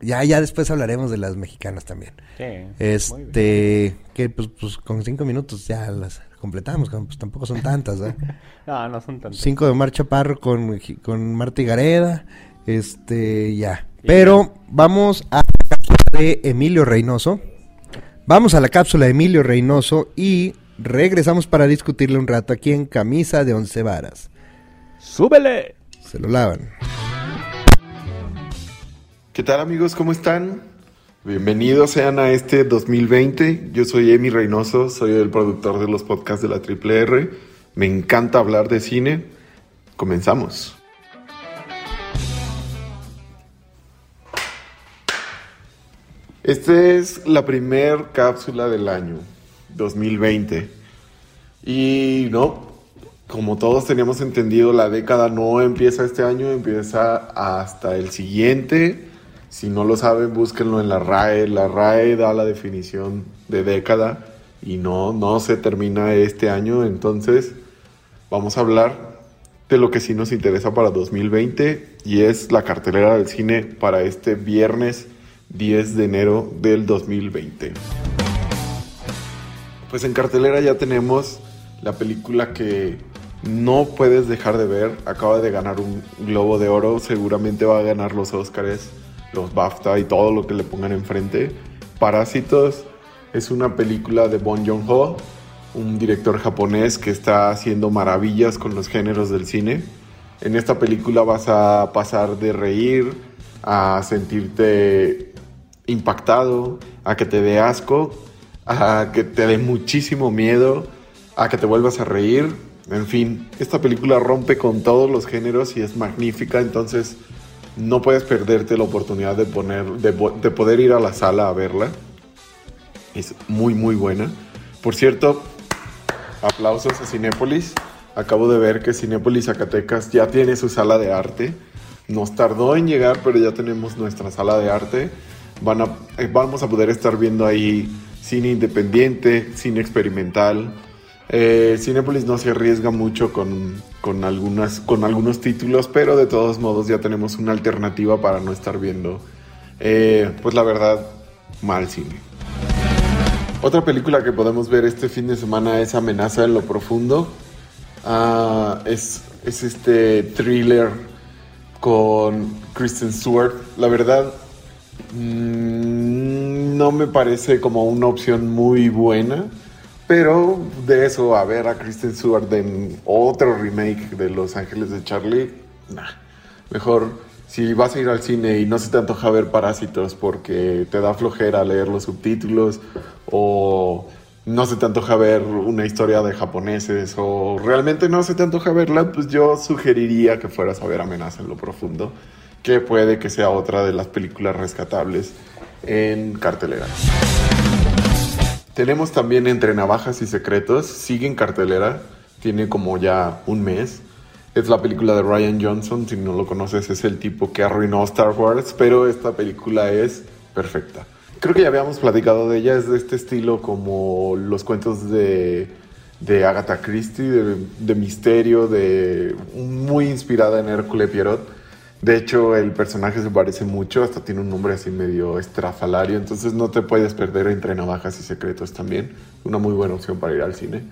ya, ya después hablaremos de las mexicanas también. Sí. Este, que pues, pues con cinco minutos ya las completamos, pues tampoco son tantas, ¿eh? No, no son tantos. Cinco de Mar Chaparro con, con Marta y Gareda, este, ya. Pero vamos a la cápsula de Emilio Reynoso. Vamos a la cápsula de Emilio Reynoso y regresamos para discutirle un rato aquí en Camisa de Once Varas. ¡Súbele! Se lo lavan. ¿Qué tal amigos? ¿Cómo están? Bienvenidos sean a este 2020. Yo soy Emi Reynoso, soy el productor de los podcasts de la Triple R. Me encanta hablar de cine. Comenzamos. Esta es la primer cápsula del año 2020. Y no, como todos teníamos entendido, la década no empieza este año, empieza hasta el siguiente si no lo saben, búsquenlo en la RAE. La RAE da la definición de década y no, no se termina este año. Entonces, vamos a hablar de lo que sí nos interesa para 2020 y es la cartelera del cine para este viernes 10 de enero del 2020. Pues en cartelera ya tenemos la película que no puedes dejar de ver. Acaba de ganar un Globo de Oro, seguramente va a ganar los Oscars, los BAFTA y todo lo que le pongan enfrente. Parásitos es una película de Bon Joon-ho, un director japonés que está haciendo maravillas con los géneros del cine. En esta película vas a pasar de reír a sentirte impactado, a que te dé asco, a que te dé muchísimo miedo, a que te vuelvas a reír. En fin, esta película rompe con todos los géneros y es magnífica, entonces no puedes perderte la oportunidad de, poner, de, de poder ir a la sala a verla. Es muy, muy buena. Por cierto, aplausos a Cinépolis. Acabo de ver que Cinépolis Zacatecas ya tiene su sala de arte. Nos tardó en llegar, pero ya tenemos nuestra sala de arte. Van a, eh, vamos a poder estar viendo ahí cine independiente, cine experimental. Eh, Cinépolis no se arriesga mucho con, con, algunas, con algunos títulos, pero de todos modos ya tenemos una alternativa para no estar viendo, eh, pues la verdad, mal cine. Otra película que podemos ver este fin de semana es Amenaza en lo Profundo. Ah, es, es este thriller con Kristen Stewart. La verdad, mmm, no me parece como una opción muy buena. Pero de eso a ver a Kristen Stewart en otro remake de Los Ángeles de Charlie, nah. Mejor si vas a ir al cine y no se te antoja ver Parásitos porque te da flojera leer los subtítulos o no se te antoja ver una historia de japoneses o realmente no se te antoja verla, pues yo sugeriría que fueras a ver Amenaza en lo Profundo, que puede que sea otra de las películas rescatables en cartelera. Tenemos también Entre Navajas y Secretos, sigue en cartelera, tiene como ya un mes. Es la película de Ryan Johnson, si no lo conoces es el tipo que arruinó Star Wars, pero esta película es perfecta. Creo que ya habíamos platicado de ella, es de este estilo como los cuentos de, de Agatha Christie, de, de misterio, de muy inspirada en Hércule Pierrot. De hecho, el personaje se parece mucho, hasta tiene un nombre así medio estrafalario, entonces no te puedes perder entre navajas y secretos también. Una muy buena opción para ir al cine.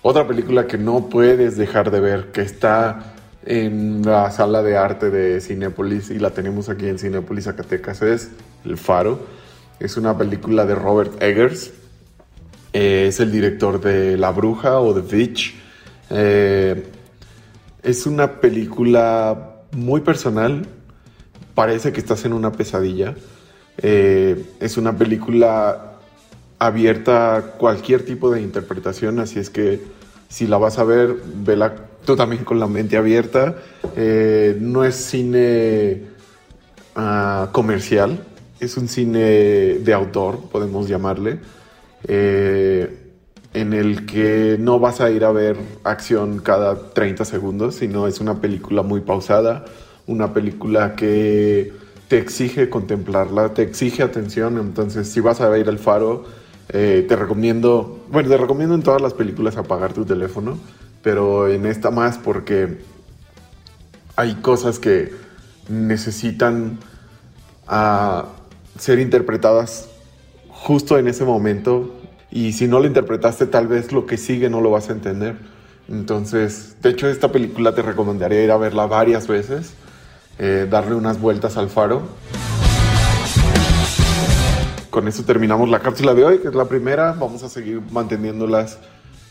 Otra película que no puedes dejar de ver, que está en la sala de arte de Cinépolis y la tenemos aquí en Cinépolis Zacatecas, es El Faro. Es una película de Robert Eggers. Eh, es el director de La Bruja o The Witch. Eh, es una película muy personal. Parece que estás en una pesadilla. Eh, es una película abierta a cualquier tipo de interpretación, así es que si la vas a ver, vela tú también con la mente abierta. Eh, no es cine uh, comercial, es un cine de autor, podemos llamarle. Eh, en el que no vas a ir a ver acción cada 30 segundos, sino es una película muy pausada, una película que te exige contemplarla, te exige atención, entonces si vas a ir al faro, eh, te recomiendo, bueno, te recomiendo en todas las películas apagar tu teléfono, pero en esta más porque hay cosas que necesitan uh, ser interpretadas justo en ese momento y si no lo interpretaste, tal vez lo que sigue no lo vas a entender. Entonces, de hecho, esta película te recomendaría ir a verla varias veces, eh, darle unas vueltas al faro. Con eso terminamos la cápsula de hoy, que es la primera. Vamos a seguir manteniéndolas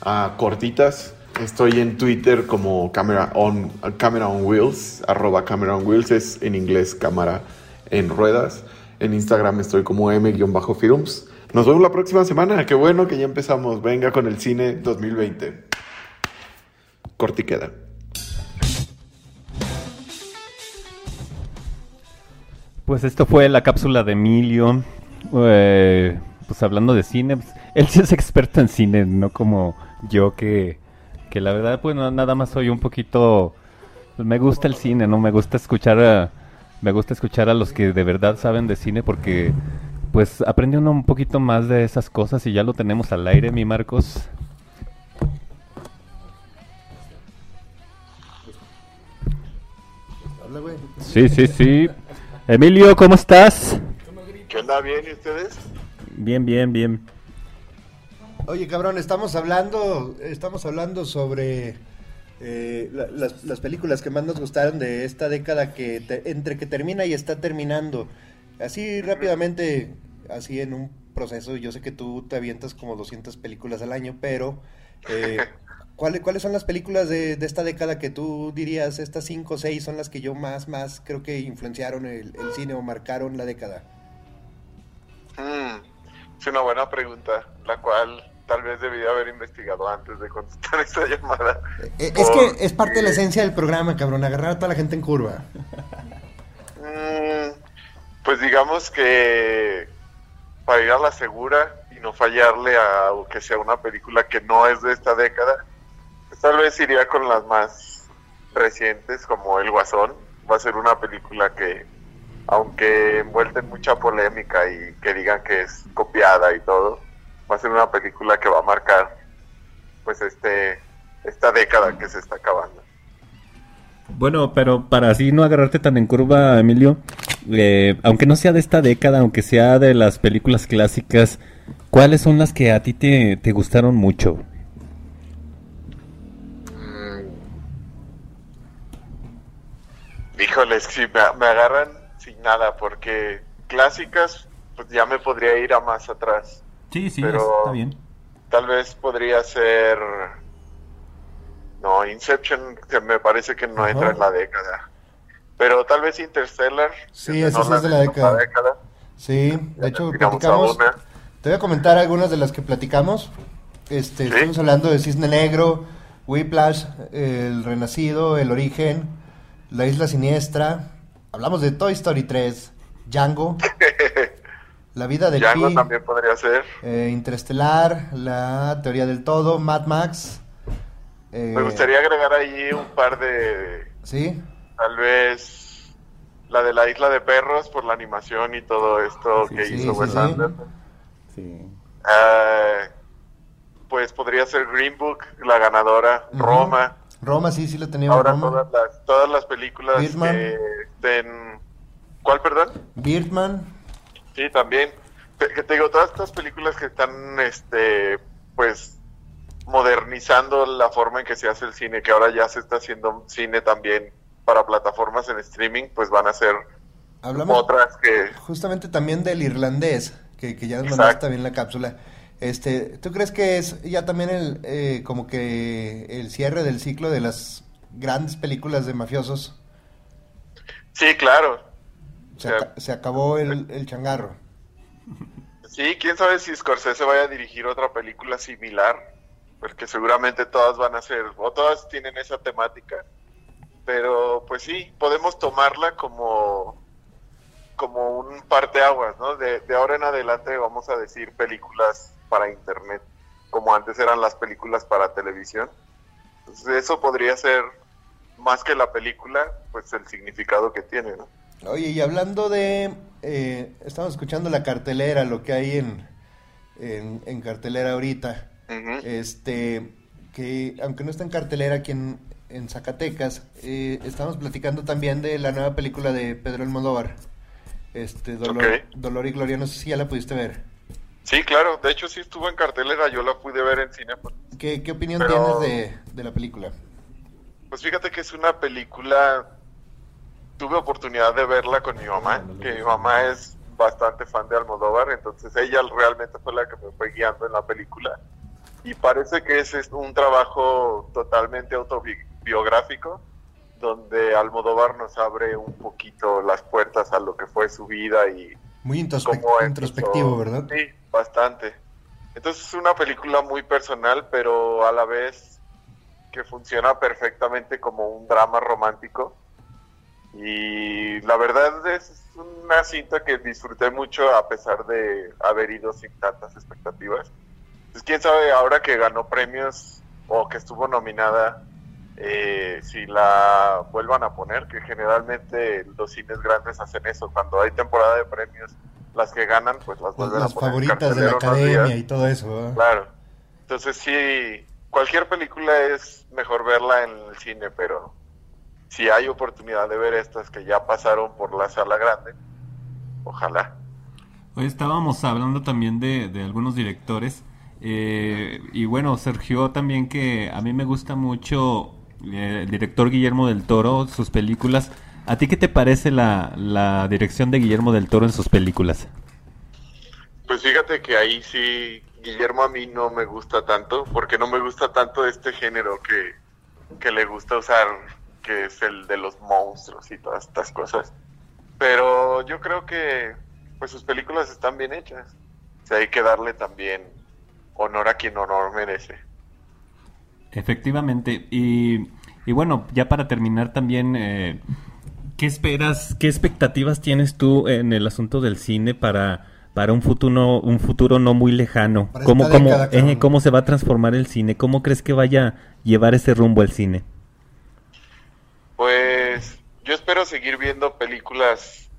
uh, cortitas. Estoy en Twitter como Camera on, camera on Wheels, arroba Camera on Wheels, es en inglés cámara en ruedas. En Instagram estoy como m-firums. Nos vemos la próxima semana. Qué bueno que ya empezamos. Venga con el cine 2020. Corti queda. Pues esto fue la cápsula de Emilio. Eh, pues hablando de cine, pues, él sí es experto en cine, no como yo que, que la verdad, pues nada más soy un poquito... Pues, me gusta el cine, ¿no? Me gusta escuchar me gusta escuchar a los que de verdad saben de cine porque pues aprende uno un poquito más de esas cosas y ya lo tenemos al aire, mi Marcos. Sí, sí, sí. Emilio, ¿cómo estás? ¿Qué onda? ¿Bien? ¿Y ustedes? Bien, bien, bien. Oye, cabrón, estamos hablando, estamos hablando sobre eh, las, películas que más nos gustaron de esta década que entre que termina y está terminando. Así rápidamente, así en un proceso, yo sé que tú te avientas como 200 películas al año, pero eh, ¿cuáles, ¿cuáles son las películas de, esta década que tú dirías, estas 5 o 6 son las que yo más, más creo que influenciaron el, cine o marcaron la década? Mm, es una buena pregunta, la cual tal vez debía haber investigado antes de contestar esta llamada. Eh, es que es parte de la esencia del programa, cabrón, agarrar a toda la gente en curva. Mm, pues digamos que para ir a la segura y no fallarle a que sea una película que no es de esta década, pues tal vez iría con las más recientes como El Guasón. Va a ser una película que, aunque envuelta en mucha polémica y que digan que es copiada y todo, va a ser una película que va a marcar pues este esta década que se está acabando. Bueno, pero para así no agarrarte tan en curva, Emilio, eh, aunque no sea de esta década, aunque sea de las películas clásicas, ¿cuáles son las que a ti te, te gustaron mucho? Mm. Híjoles, si me, me, agarran sin nada, porque clásicas, pues ya me podría ir a más atrás. Sí, sí, está bien. Tal vez podría ser. No, Inception, que me parece que no entra en la década. Pero tal vez Interstellar. Sí, esa sí es de la década. Sí, de hecho, platicamos. Te voy a comentar algunas de las que platicamos. Este, Estamos hablando de Cisne Negro, Whiplash, El Renacido, El Origen, La Isla Siniestra. Hablamos de Toy Story 3, Django. La vida de Django también podría ser. Eh, Interestelar, La Teoría del Todo, Mad Max. Eh, Me gustaría agregar ahí un par de... Sí. Tal vez la de la Isla de Perros por la animación y todo esto que hizo Wes Anderson. Sí. Uh, pues podría ser Green Book, la ganadora, Roma. Roma, sí, sí la teníamos. Ahora Todas, las, todas las películas que estén... ¿Cuál, perdón? Birdman. Sí, también. Que te digo, todas estas películas que están, este, pues, modernizando la forma en que se hace el cine, que ahora ya se está haciendo cine también para plataformas en streaming, pues van a ser otras que... Justamente también del irlandés, que, que ya nos mandaste también la cápsula. Este, ¿Tú crees que es ya también el, eh, como que el cierre del ciclo de las grandes películas de mafiosos? Sí, claro. Se, acabó el, el, changarro. Sí, quién sabe si Scorsese vaya a dirigir otra película similar, porque seguramente todas van a ser, o todas tienen esa temática. Pero pues sí, podemos tomarla como, como un parteaguas, ¿no? De, de ahora en adelante vamos a decir películas para internet, como antes eran las películas para televisión. Entonces eso podría ser más que la película, pues el significado que tiene, ¿no? Oye, y hablando de... Eh, estamos escuchando la cartelera, lo que hay en, en, cartelera ahorita. Este, que aunque no está en cartelera aquí en, en Zacatecas, eh, estamos platicando también de la nueva película de Pedro Almodóvar. Este, Dolor, Dolor y Gloria, no sé si ya la pudiste ver. Sí, claro, de hecho sí estuvo en cartelera, yo la pude ver en cine. ¿Qué, qué opinión tienes de, de la película? Pues fíjate que es una película tuve oportunidad de verla con mi mamá, que mi mamá es bastante fan de Almodóvar, entonces ella realmente fue la que me fue guiando en la película. Y parece que es un trabajo totalmente autobiográfico, donde Almodóvar nos abre un poquito las puertas a lo que fue su vida y... Muy introspectivo, ¿verdad? Sí, bastante. Entonces es una película muy personal, pero a la vez que funciona perfectamente como un drama romántico Y la verdad es una cinta que disfruté mucho a pesar de haber ido sin tantas expectativas. Pues quién sabe ahora que ganó premios o que estuvo nominada, eh, si la vuelvan a poner, que generalmente los cines grandes hacen eso, cuando hay temporada de premios, las que ganan, pues las vuelven Las a poner. en favoritas de la academia y todo eso. ¿verdad? Claro. Entonces sí, cualquier película es mejor verla en el cine, pero si hay oportunidad de ver estas que ya pasaron por la sala grande, ojalá. Hoy estábamos hablando también de, de algunos directores. Eh, y bueno, Sergio también que a mí me gusta mucho eh, el director Guillermo del Toro, sus películas. ¿A ti qué te parece la, la dirección de Guillermo del Toro en sus películas? Pues fíjate que ahí sí, Guillermo a mí no me gusta tanto, porque no me gusta tanto este género que, que le gusta usar, que es el de los monstruos y todas estas cosas. Pero yo creo que pues sus películas están bien hechas. O hay que darle también honor a quien honor merece. Efectivamente. Y, y bueno, ya para terminar también, eh, ¿qué esperas, qué expectativas tienes tú en el asunto del cine para, para un futuro, un futuro no muy lejano? Para ¿Cómo, cómo, década, eh. ¿Cómo se va a transformar el cine? ¿Cómo crees que vaya a llevar ese rumbo el cine? Pues yo espero seguir viendo películas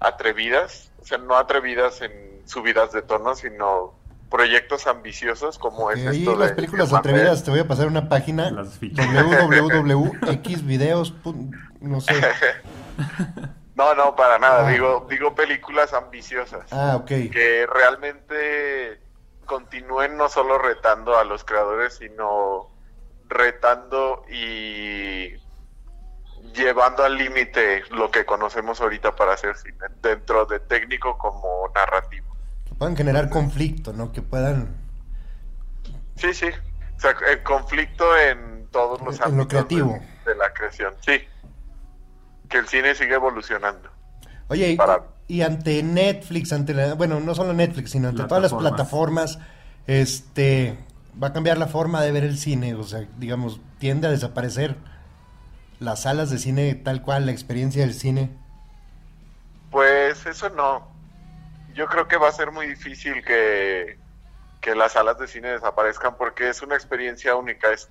atrevidas, o sea, no atrevidas en subidas de tono, sino proyectos ambiciosos como es ahí esto las de películas atrevidas, te voy a pasar una página www.xvideos. No sé. No, no, para nada, Ah. digo, digo películas ambiciosas, Ah, ok. que realmente continúen no solo retando a los creadores, sino retando y llevando al límite lo que conocemos ahorita para hacer cine, dentro de técnico como narrativo. Puedan generar conflicto, ¿no? Que puedan. Sí, sí. O sea, el conflicto en todos los En lo ámbitos creativo. De, de la creación. Sí. Que el cine sigue evolucionando. Oye, y- Para- y ante Netflix, ante la- bueno, no solo Netflix, sino ante todas las Plataformas. plataformas, este, va a cambiar la forma de ver el cine, o sea, digamos, tiende a desaparecer las salas de cine tal cual, la experiencia del cine. Pues eso no. Yo creo que va a ser muy difícil que, que las salas de cine desaparezcan porque es una experiencia única. Es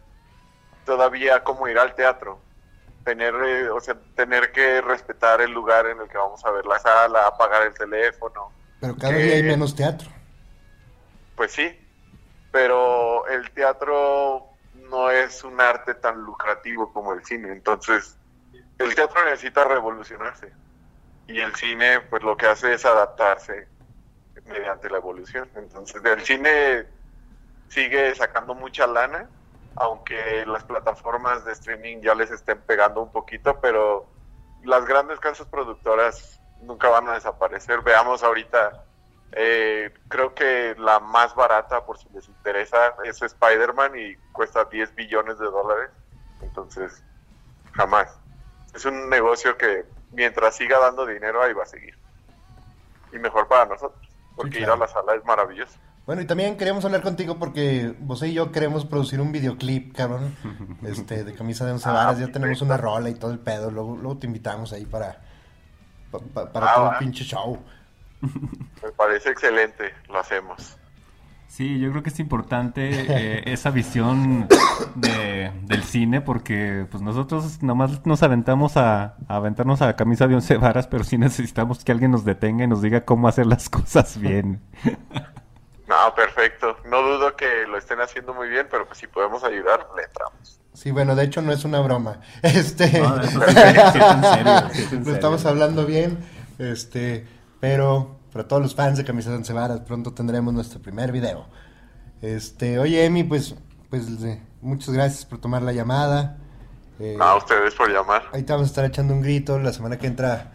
todavía como ir al teatro. Tener, eh, o sea, tener que respetar el lugar en el que vamos a ver la sala, apagar el teléfono. Pero cada Que- día hay menos teatro. Pues sí, pero el teatro no es un arte tan lucrativo como el cine, entonces el teatro necesita revolucionarse y el cine pues lo que hace es adaptarse mediante la evolución. Entonces el cine sigue sacando mucha lana, aunque las plataformas de streaming ya les estén pegando un poquito, pero las grandes casas productoras nunca van a desaparecer. Veamos ahorita eh, creo que la más barata, por si les interesa, es Spider-Man y cuesta 10 billones de dólares. Entonces, jamás. Es un negocio que mientras siga dando dinero, ahí va a seguir. Y mejor para nosotros, porque Sí, claro. ir a la sala es maravilloso. Bueno, y también queríamos hablar contigo porque vos y yo queremos producir un videoclip, cabrón, este, de camisa de once Ah, varas, ya tenemos perfecto. una rola y todo el pedo, luego, luego te invitamos ahí para, pa- pa- para Ah, todo el va. pinche show. Me parece excelente, lo hacemos. Sí, yo creo que es importante eh, esa visión de, del cine porque pues nosotros nomás nos aventamos a, a aventarnos a la camisa de once varas, pero sí necesitamos que alguien nos detenga y nos diga cómo hacer las cosas bien. No, perfecto. No dudo que lo estén haciendo muy bien, pero pues si podemos ayudar, le entramos. Sí, bueno, de hecho no es una broma. Este, No, es en serio, sí es en lo serio. estamos hablando bien, este, pero para todos los fans de Camisa de Once Varas, pronto tendremos nuestro primer video. Este, oye, Emi, pues, pues eh, muchas gracias por tomar la llamada. Eh, A ustedes por llamar. ahí te vamos a estar echando un grito la semana que entra.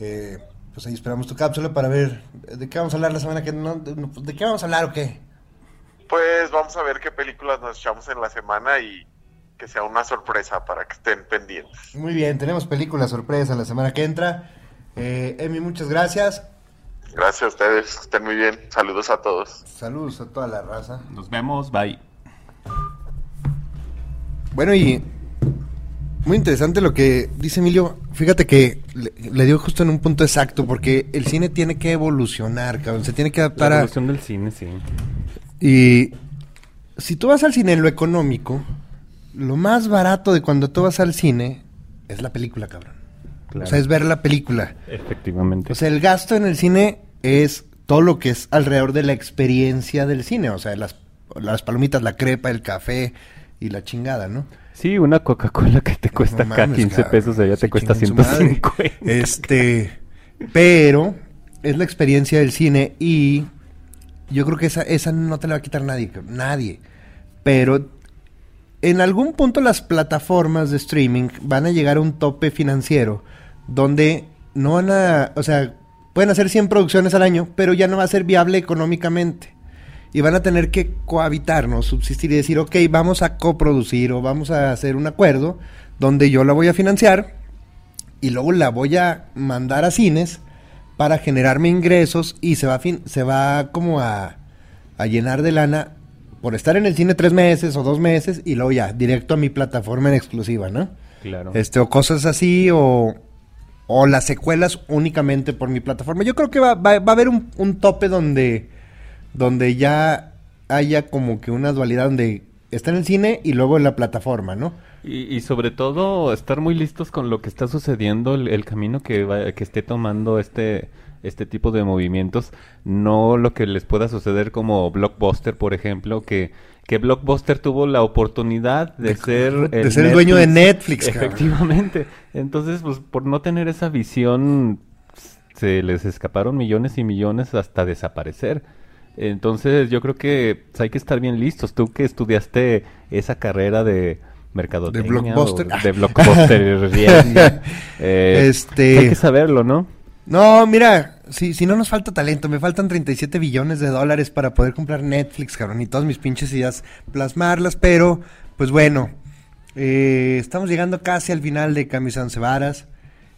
eh, pues ahí esperamos tu cápsula para ver de qué vamos a hablar la semana que no, de, de qué vamos a hablar o qué. Pues vamos a ver qué películas nos echamos en la semana y que sea una sorpresa para que estén pendientes. Muy bien, tenemos película sorpresa la semana que entra. Eh, Emi, muchas gracias. Gracias a ustedes, estén muy bien. Saludos a todos. Saludos a toda la raza. Nos vemos, bye. Bueno, y Muy interesante lo que dice Emilio. Fíjate que le, le dio justo en un punto exacto, porque el cine tiene que evolucionar, cabrón. Se tiene que adaptar La a. evolución del cine, sí. Y si tú vas al cine en lo económico, lo más barato de cuando tú vas al cine es la película, cabrón. Claro. O sea, es ver la película. Efectivamente. O sea, el gasto en el cine es todo lo que es alrededor de la experiencia del cine. O sea, las, las palomitas, la crepa, el café y la chingada, ¿no? sí, una Coca-Cola que te cuesta No acá mames, 15 cabrón. pesos, allá te cuesta chinguen su madre. 150. Este, pero es la experiencia del cine y yo creo que esa, esa no te la va a quitar nadie, nadie. Pero en algún punto las plataformas de streaming van a llegar a un tope financiero donde no van a, o sea, pueden hacer 100 producciones al año, pero ya no va a ser viable económicamente. Y van a tener que cohabitar, ¿no? Subsistir y decir, ok, vamos a coproducir o vamos a hacer un acuerdo donde yo la voy a financiar y luego la voy a mandar a cines para generarme ingresos y se va a fin- se va como a, a llenar de lana por estar en el cine tres meses o dos meses y luego ya directo a mi plataforma en exclusiva, ¿no? Claro. Este o cosas así o o las secuelas únicamente por mi plataforma. Yo creo que va, va- va a haber un, un tope donde donde ya haya como que una dualidad donde está en el cine y luego en la plataforma, ¿no? Y, y sobre todo estar muy listos con lo que está sucediendo, el, camino que, va- que esté tomando este, este tipo de movimientos, no lo que les pueda suceder como Blockbuster, por ejemplo, que, que Blockbuster tuvo la oportunidad de, De- ser de ser el dueño de Netflix, cabrón. Efectivamente. Entonces, pues por no tener esa visión, se les escaparon millones y millones hasta desaparecer. Entonces, yo creo que pues, hay que estar bien listos. Tú que estudiaste esa carrera de mercadotecnia De blockbuster. o de blockbuster, bien, eh, Este- hay que saberlo, ¿no? No, mira, si, si no nos falta talento, me faltan 37 billones de dólares para poder comprar Netflix, cabrón, y todas mis pinches ideas plasmarlas, pero, pues bueno, eh, estamos llegando casi al final de Camisa Once Varas.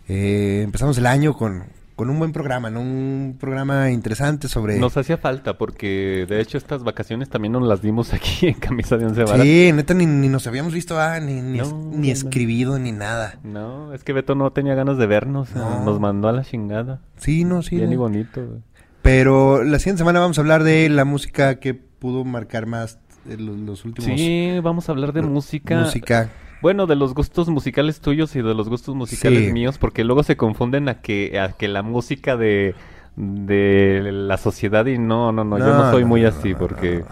Eh, empezamos el año con, con un buen programa, ¿no? Un programa interesante sobre... Nos hacía falta porque de hecho estas vacaciones también nos las dimos aquí en Camisa de Once Varas. Sí, neta, ni, ni nos habíamos visto, ah, ni, ni, es- ni no, escribido, ni nada. No, es que Beto no tenía ganas de vernos, No. nos mandó a la chingada. Sí, no, sí. Bien y bonito. güey. Pero la siguiente semana vamos a hablar de la música que pudo marcar más eh, los, los últimos... Sí, vamos a hablar de música. Música. Bueno, de los gustos musicales tuyos y de los gustos musicales Sí. míos, porque luego se confunden a que a que la música de de la sociedad y no, no, no, yo No, soy no, muy no, así porque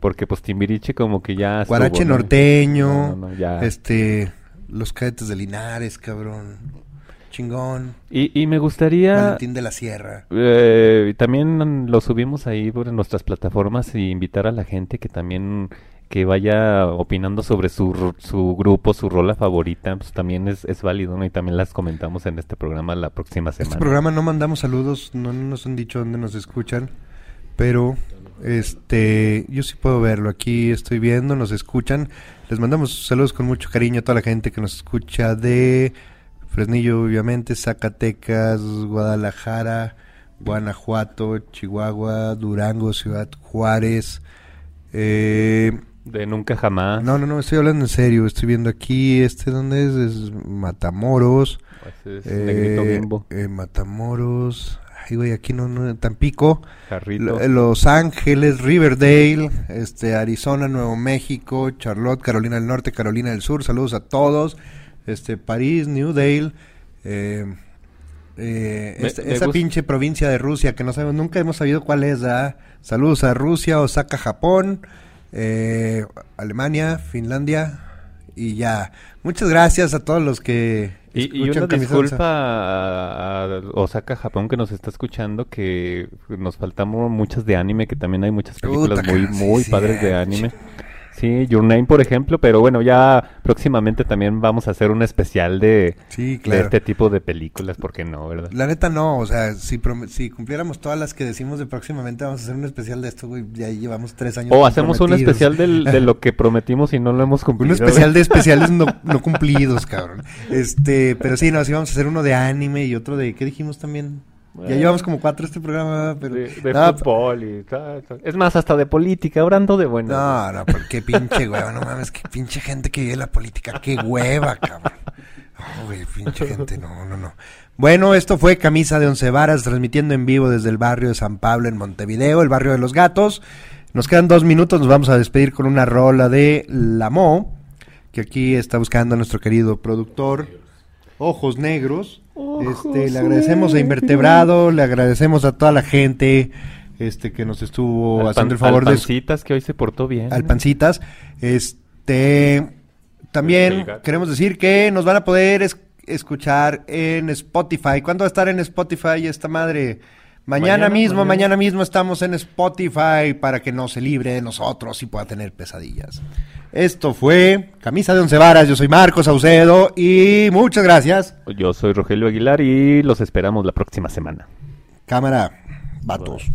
porque pues Timbiriche como que ya estuvo, Guarache ¿no? norteño, No, no, ya. este, los cadetes de Linares, cabrón, chingón, Y, y me gustaría Valentín de la Sierra. Eh, también lo subimos ahí por nuestras plataformas y invitar a la gente que también que vaya opinando sobre su, su grupo, su rola favorita, pues también es, es válido, ¿no? Y también las comentamos en este programa la próxima Este semana. programa no mandamos saludos, no nos han dicho dónde nos escuchan, pero este, yo sí puedo verlo, aquí estoy viendo, nos escuchan, les mandamos saludos con mucho cariño a toda la gente que nos escucha de Fresnillo, obviamente, Zacatecas, Guadalajara, Guanajuato, Chihuahua, Durango, Ciudad Juárez, eh, De Nunca Jamás. No, no, no, estoy hablando en serio. Estoy viendo aquí, este, ¿dónde es? Es Matamoros. Ese es eh, Negrito Bimbo. eh, Matamoros. Ay, güey, aquí no, no, Tampico. Jarrito. Lo- Los Ángeles, Riverdale, este, Arizona, Nuevo México, Charlotte, Carolina del Norte, Carolina del Sur. Saludos a todos. Este, París, New Dale. Eh, eh, Me- esta- me esa pinche provincia de Rusia que no sabemos, nunca hemos sabido cuál es. ¿verdad? Saludos a Rusia, Osaka, Japón, eh, Alemania, Finlandia y ya. Muchas gracias a todos los que Y, y una disculpa a, a Osaka, Japón, que nos está escuchando, que nos faltamos muchas de anime, que también hay muchas películas Puta, muy, sí, muy sí, padres de anime. Sí, Your Name, por ejemplo, pero bueno, ya próximamente también vamos a hacer un especial de, Sí, este tipo de películas, ¿por qué no, verdad? La neta no, o sea, si, si cumpliéramos todas las que decimos de próximamente, vamos a hacer un especial de esto, güey, ya llevamos tres años. O hacemos un especial del- de lo que prometimos y no lo hemos Un cumplido. especial de especiales no, no cumplidos, cabrón. Este, pero sí, no, sí vamos a hacer uno de anime y otro de, ¿qué dijimos también? Ya llevamos como cuatro este programa, pero... De, de No, fútbol y tal, tal. Es más, hasta de política, ahora ando de bueno. No, no, pero qué pinche hueva, no mames, qué pinche gente que vive la política, qué hueva, cabrón. No, güey, pinche gente, no, no, no. Bueno, esto fue Camisa de Once Varas, transmitiendo en vivo desde el barrio de San Pablo en Montevideo, el barrio de los gatos. Nos quedan dos minutos, nos vamos a despedir con una rola de Lamo, que aquí está buscando a nuestro querido productor, Ojos Negros. Este, le agradecemos a Invertebrado, le agradecemos a toda la gente este, que nos estuvo Al haciendo el favor al de Pancitas, que hoy se portó bien. al Pancitas. Este también queremos decir que nos van a poder es- escuchar en Spotify. ¿Cuándo va a estar en Spotify esta madre? Mañana, Mañana, mismo, mañana. mañana mismo estamos en Spotify para que no se libre de nosotros y pueda tener pesadillas. Esto fue Camisa de Once Varas. Yo soy Marcos Saucedo y muchas gracias. Yo soy Rogelio Aguilar y los esperamos la próxima semana. Cámara, vatos.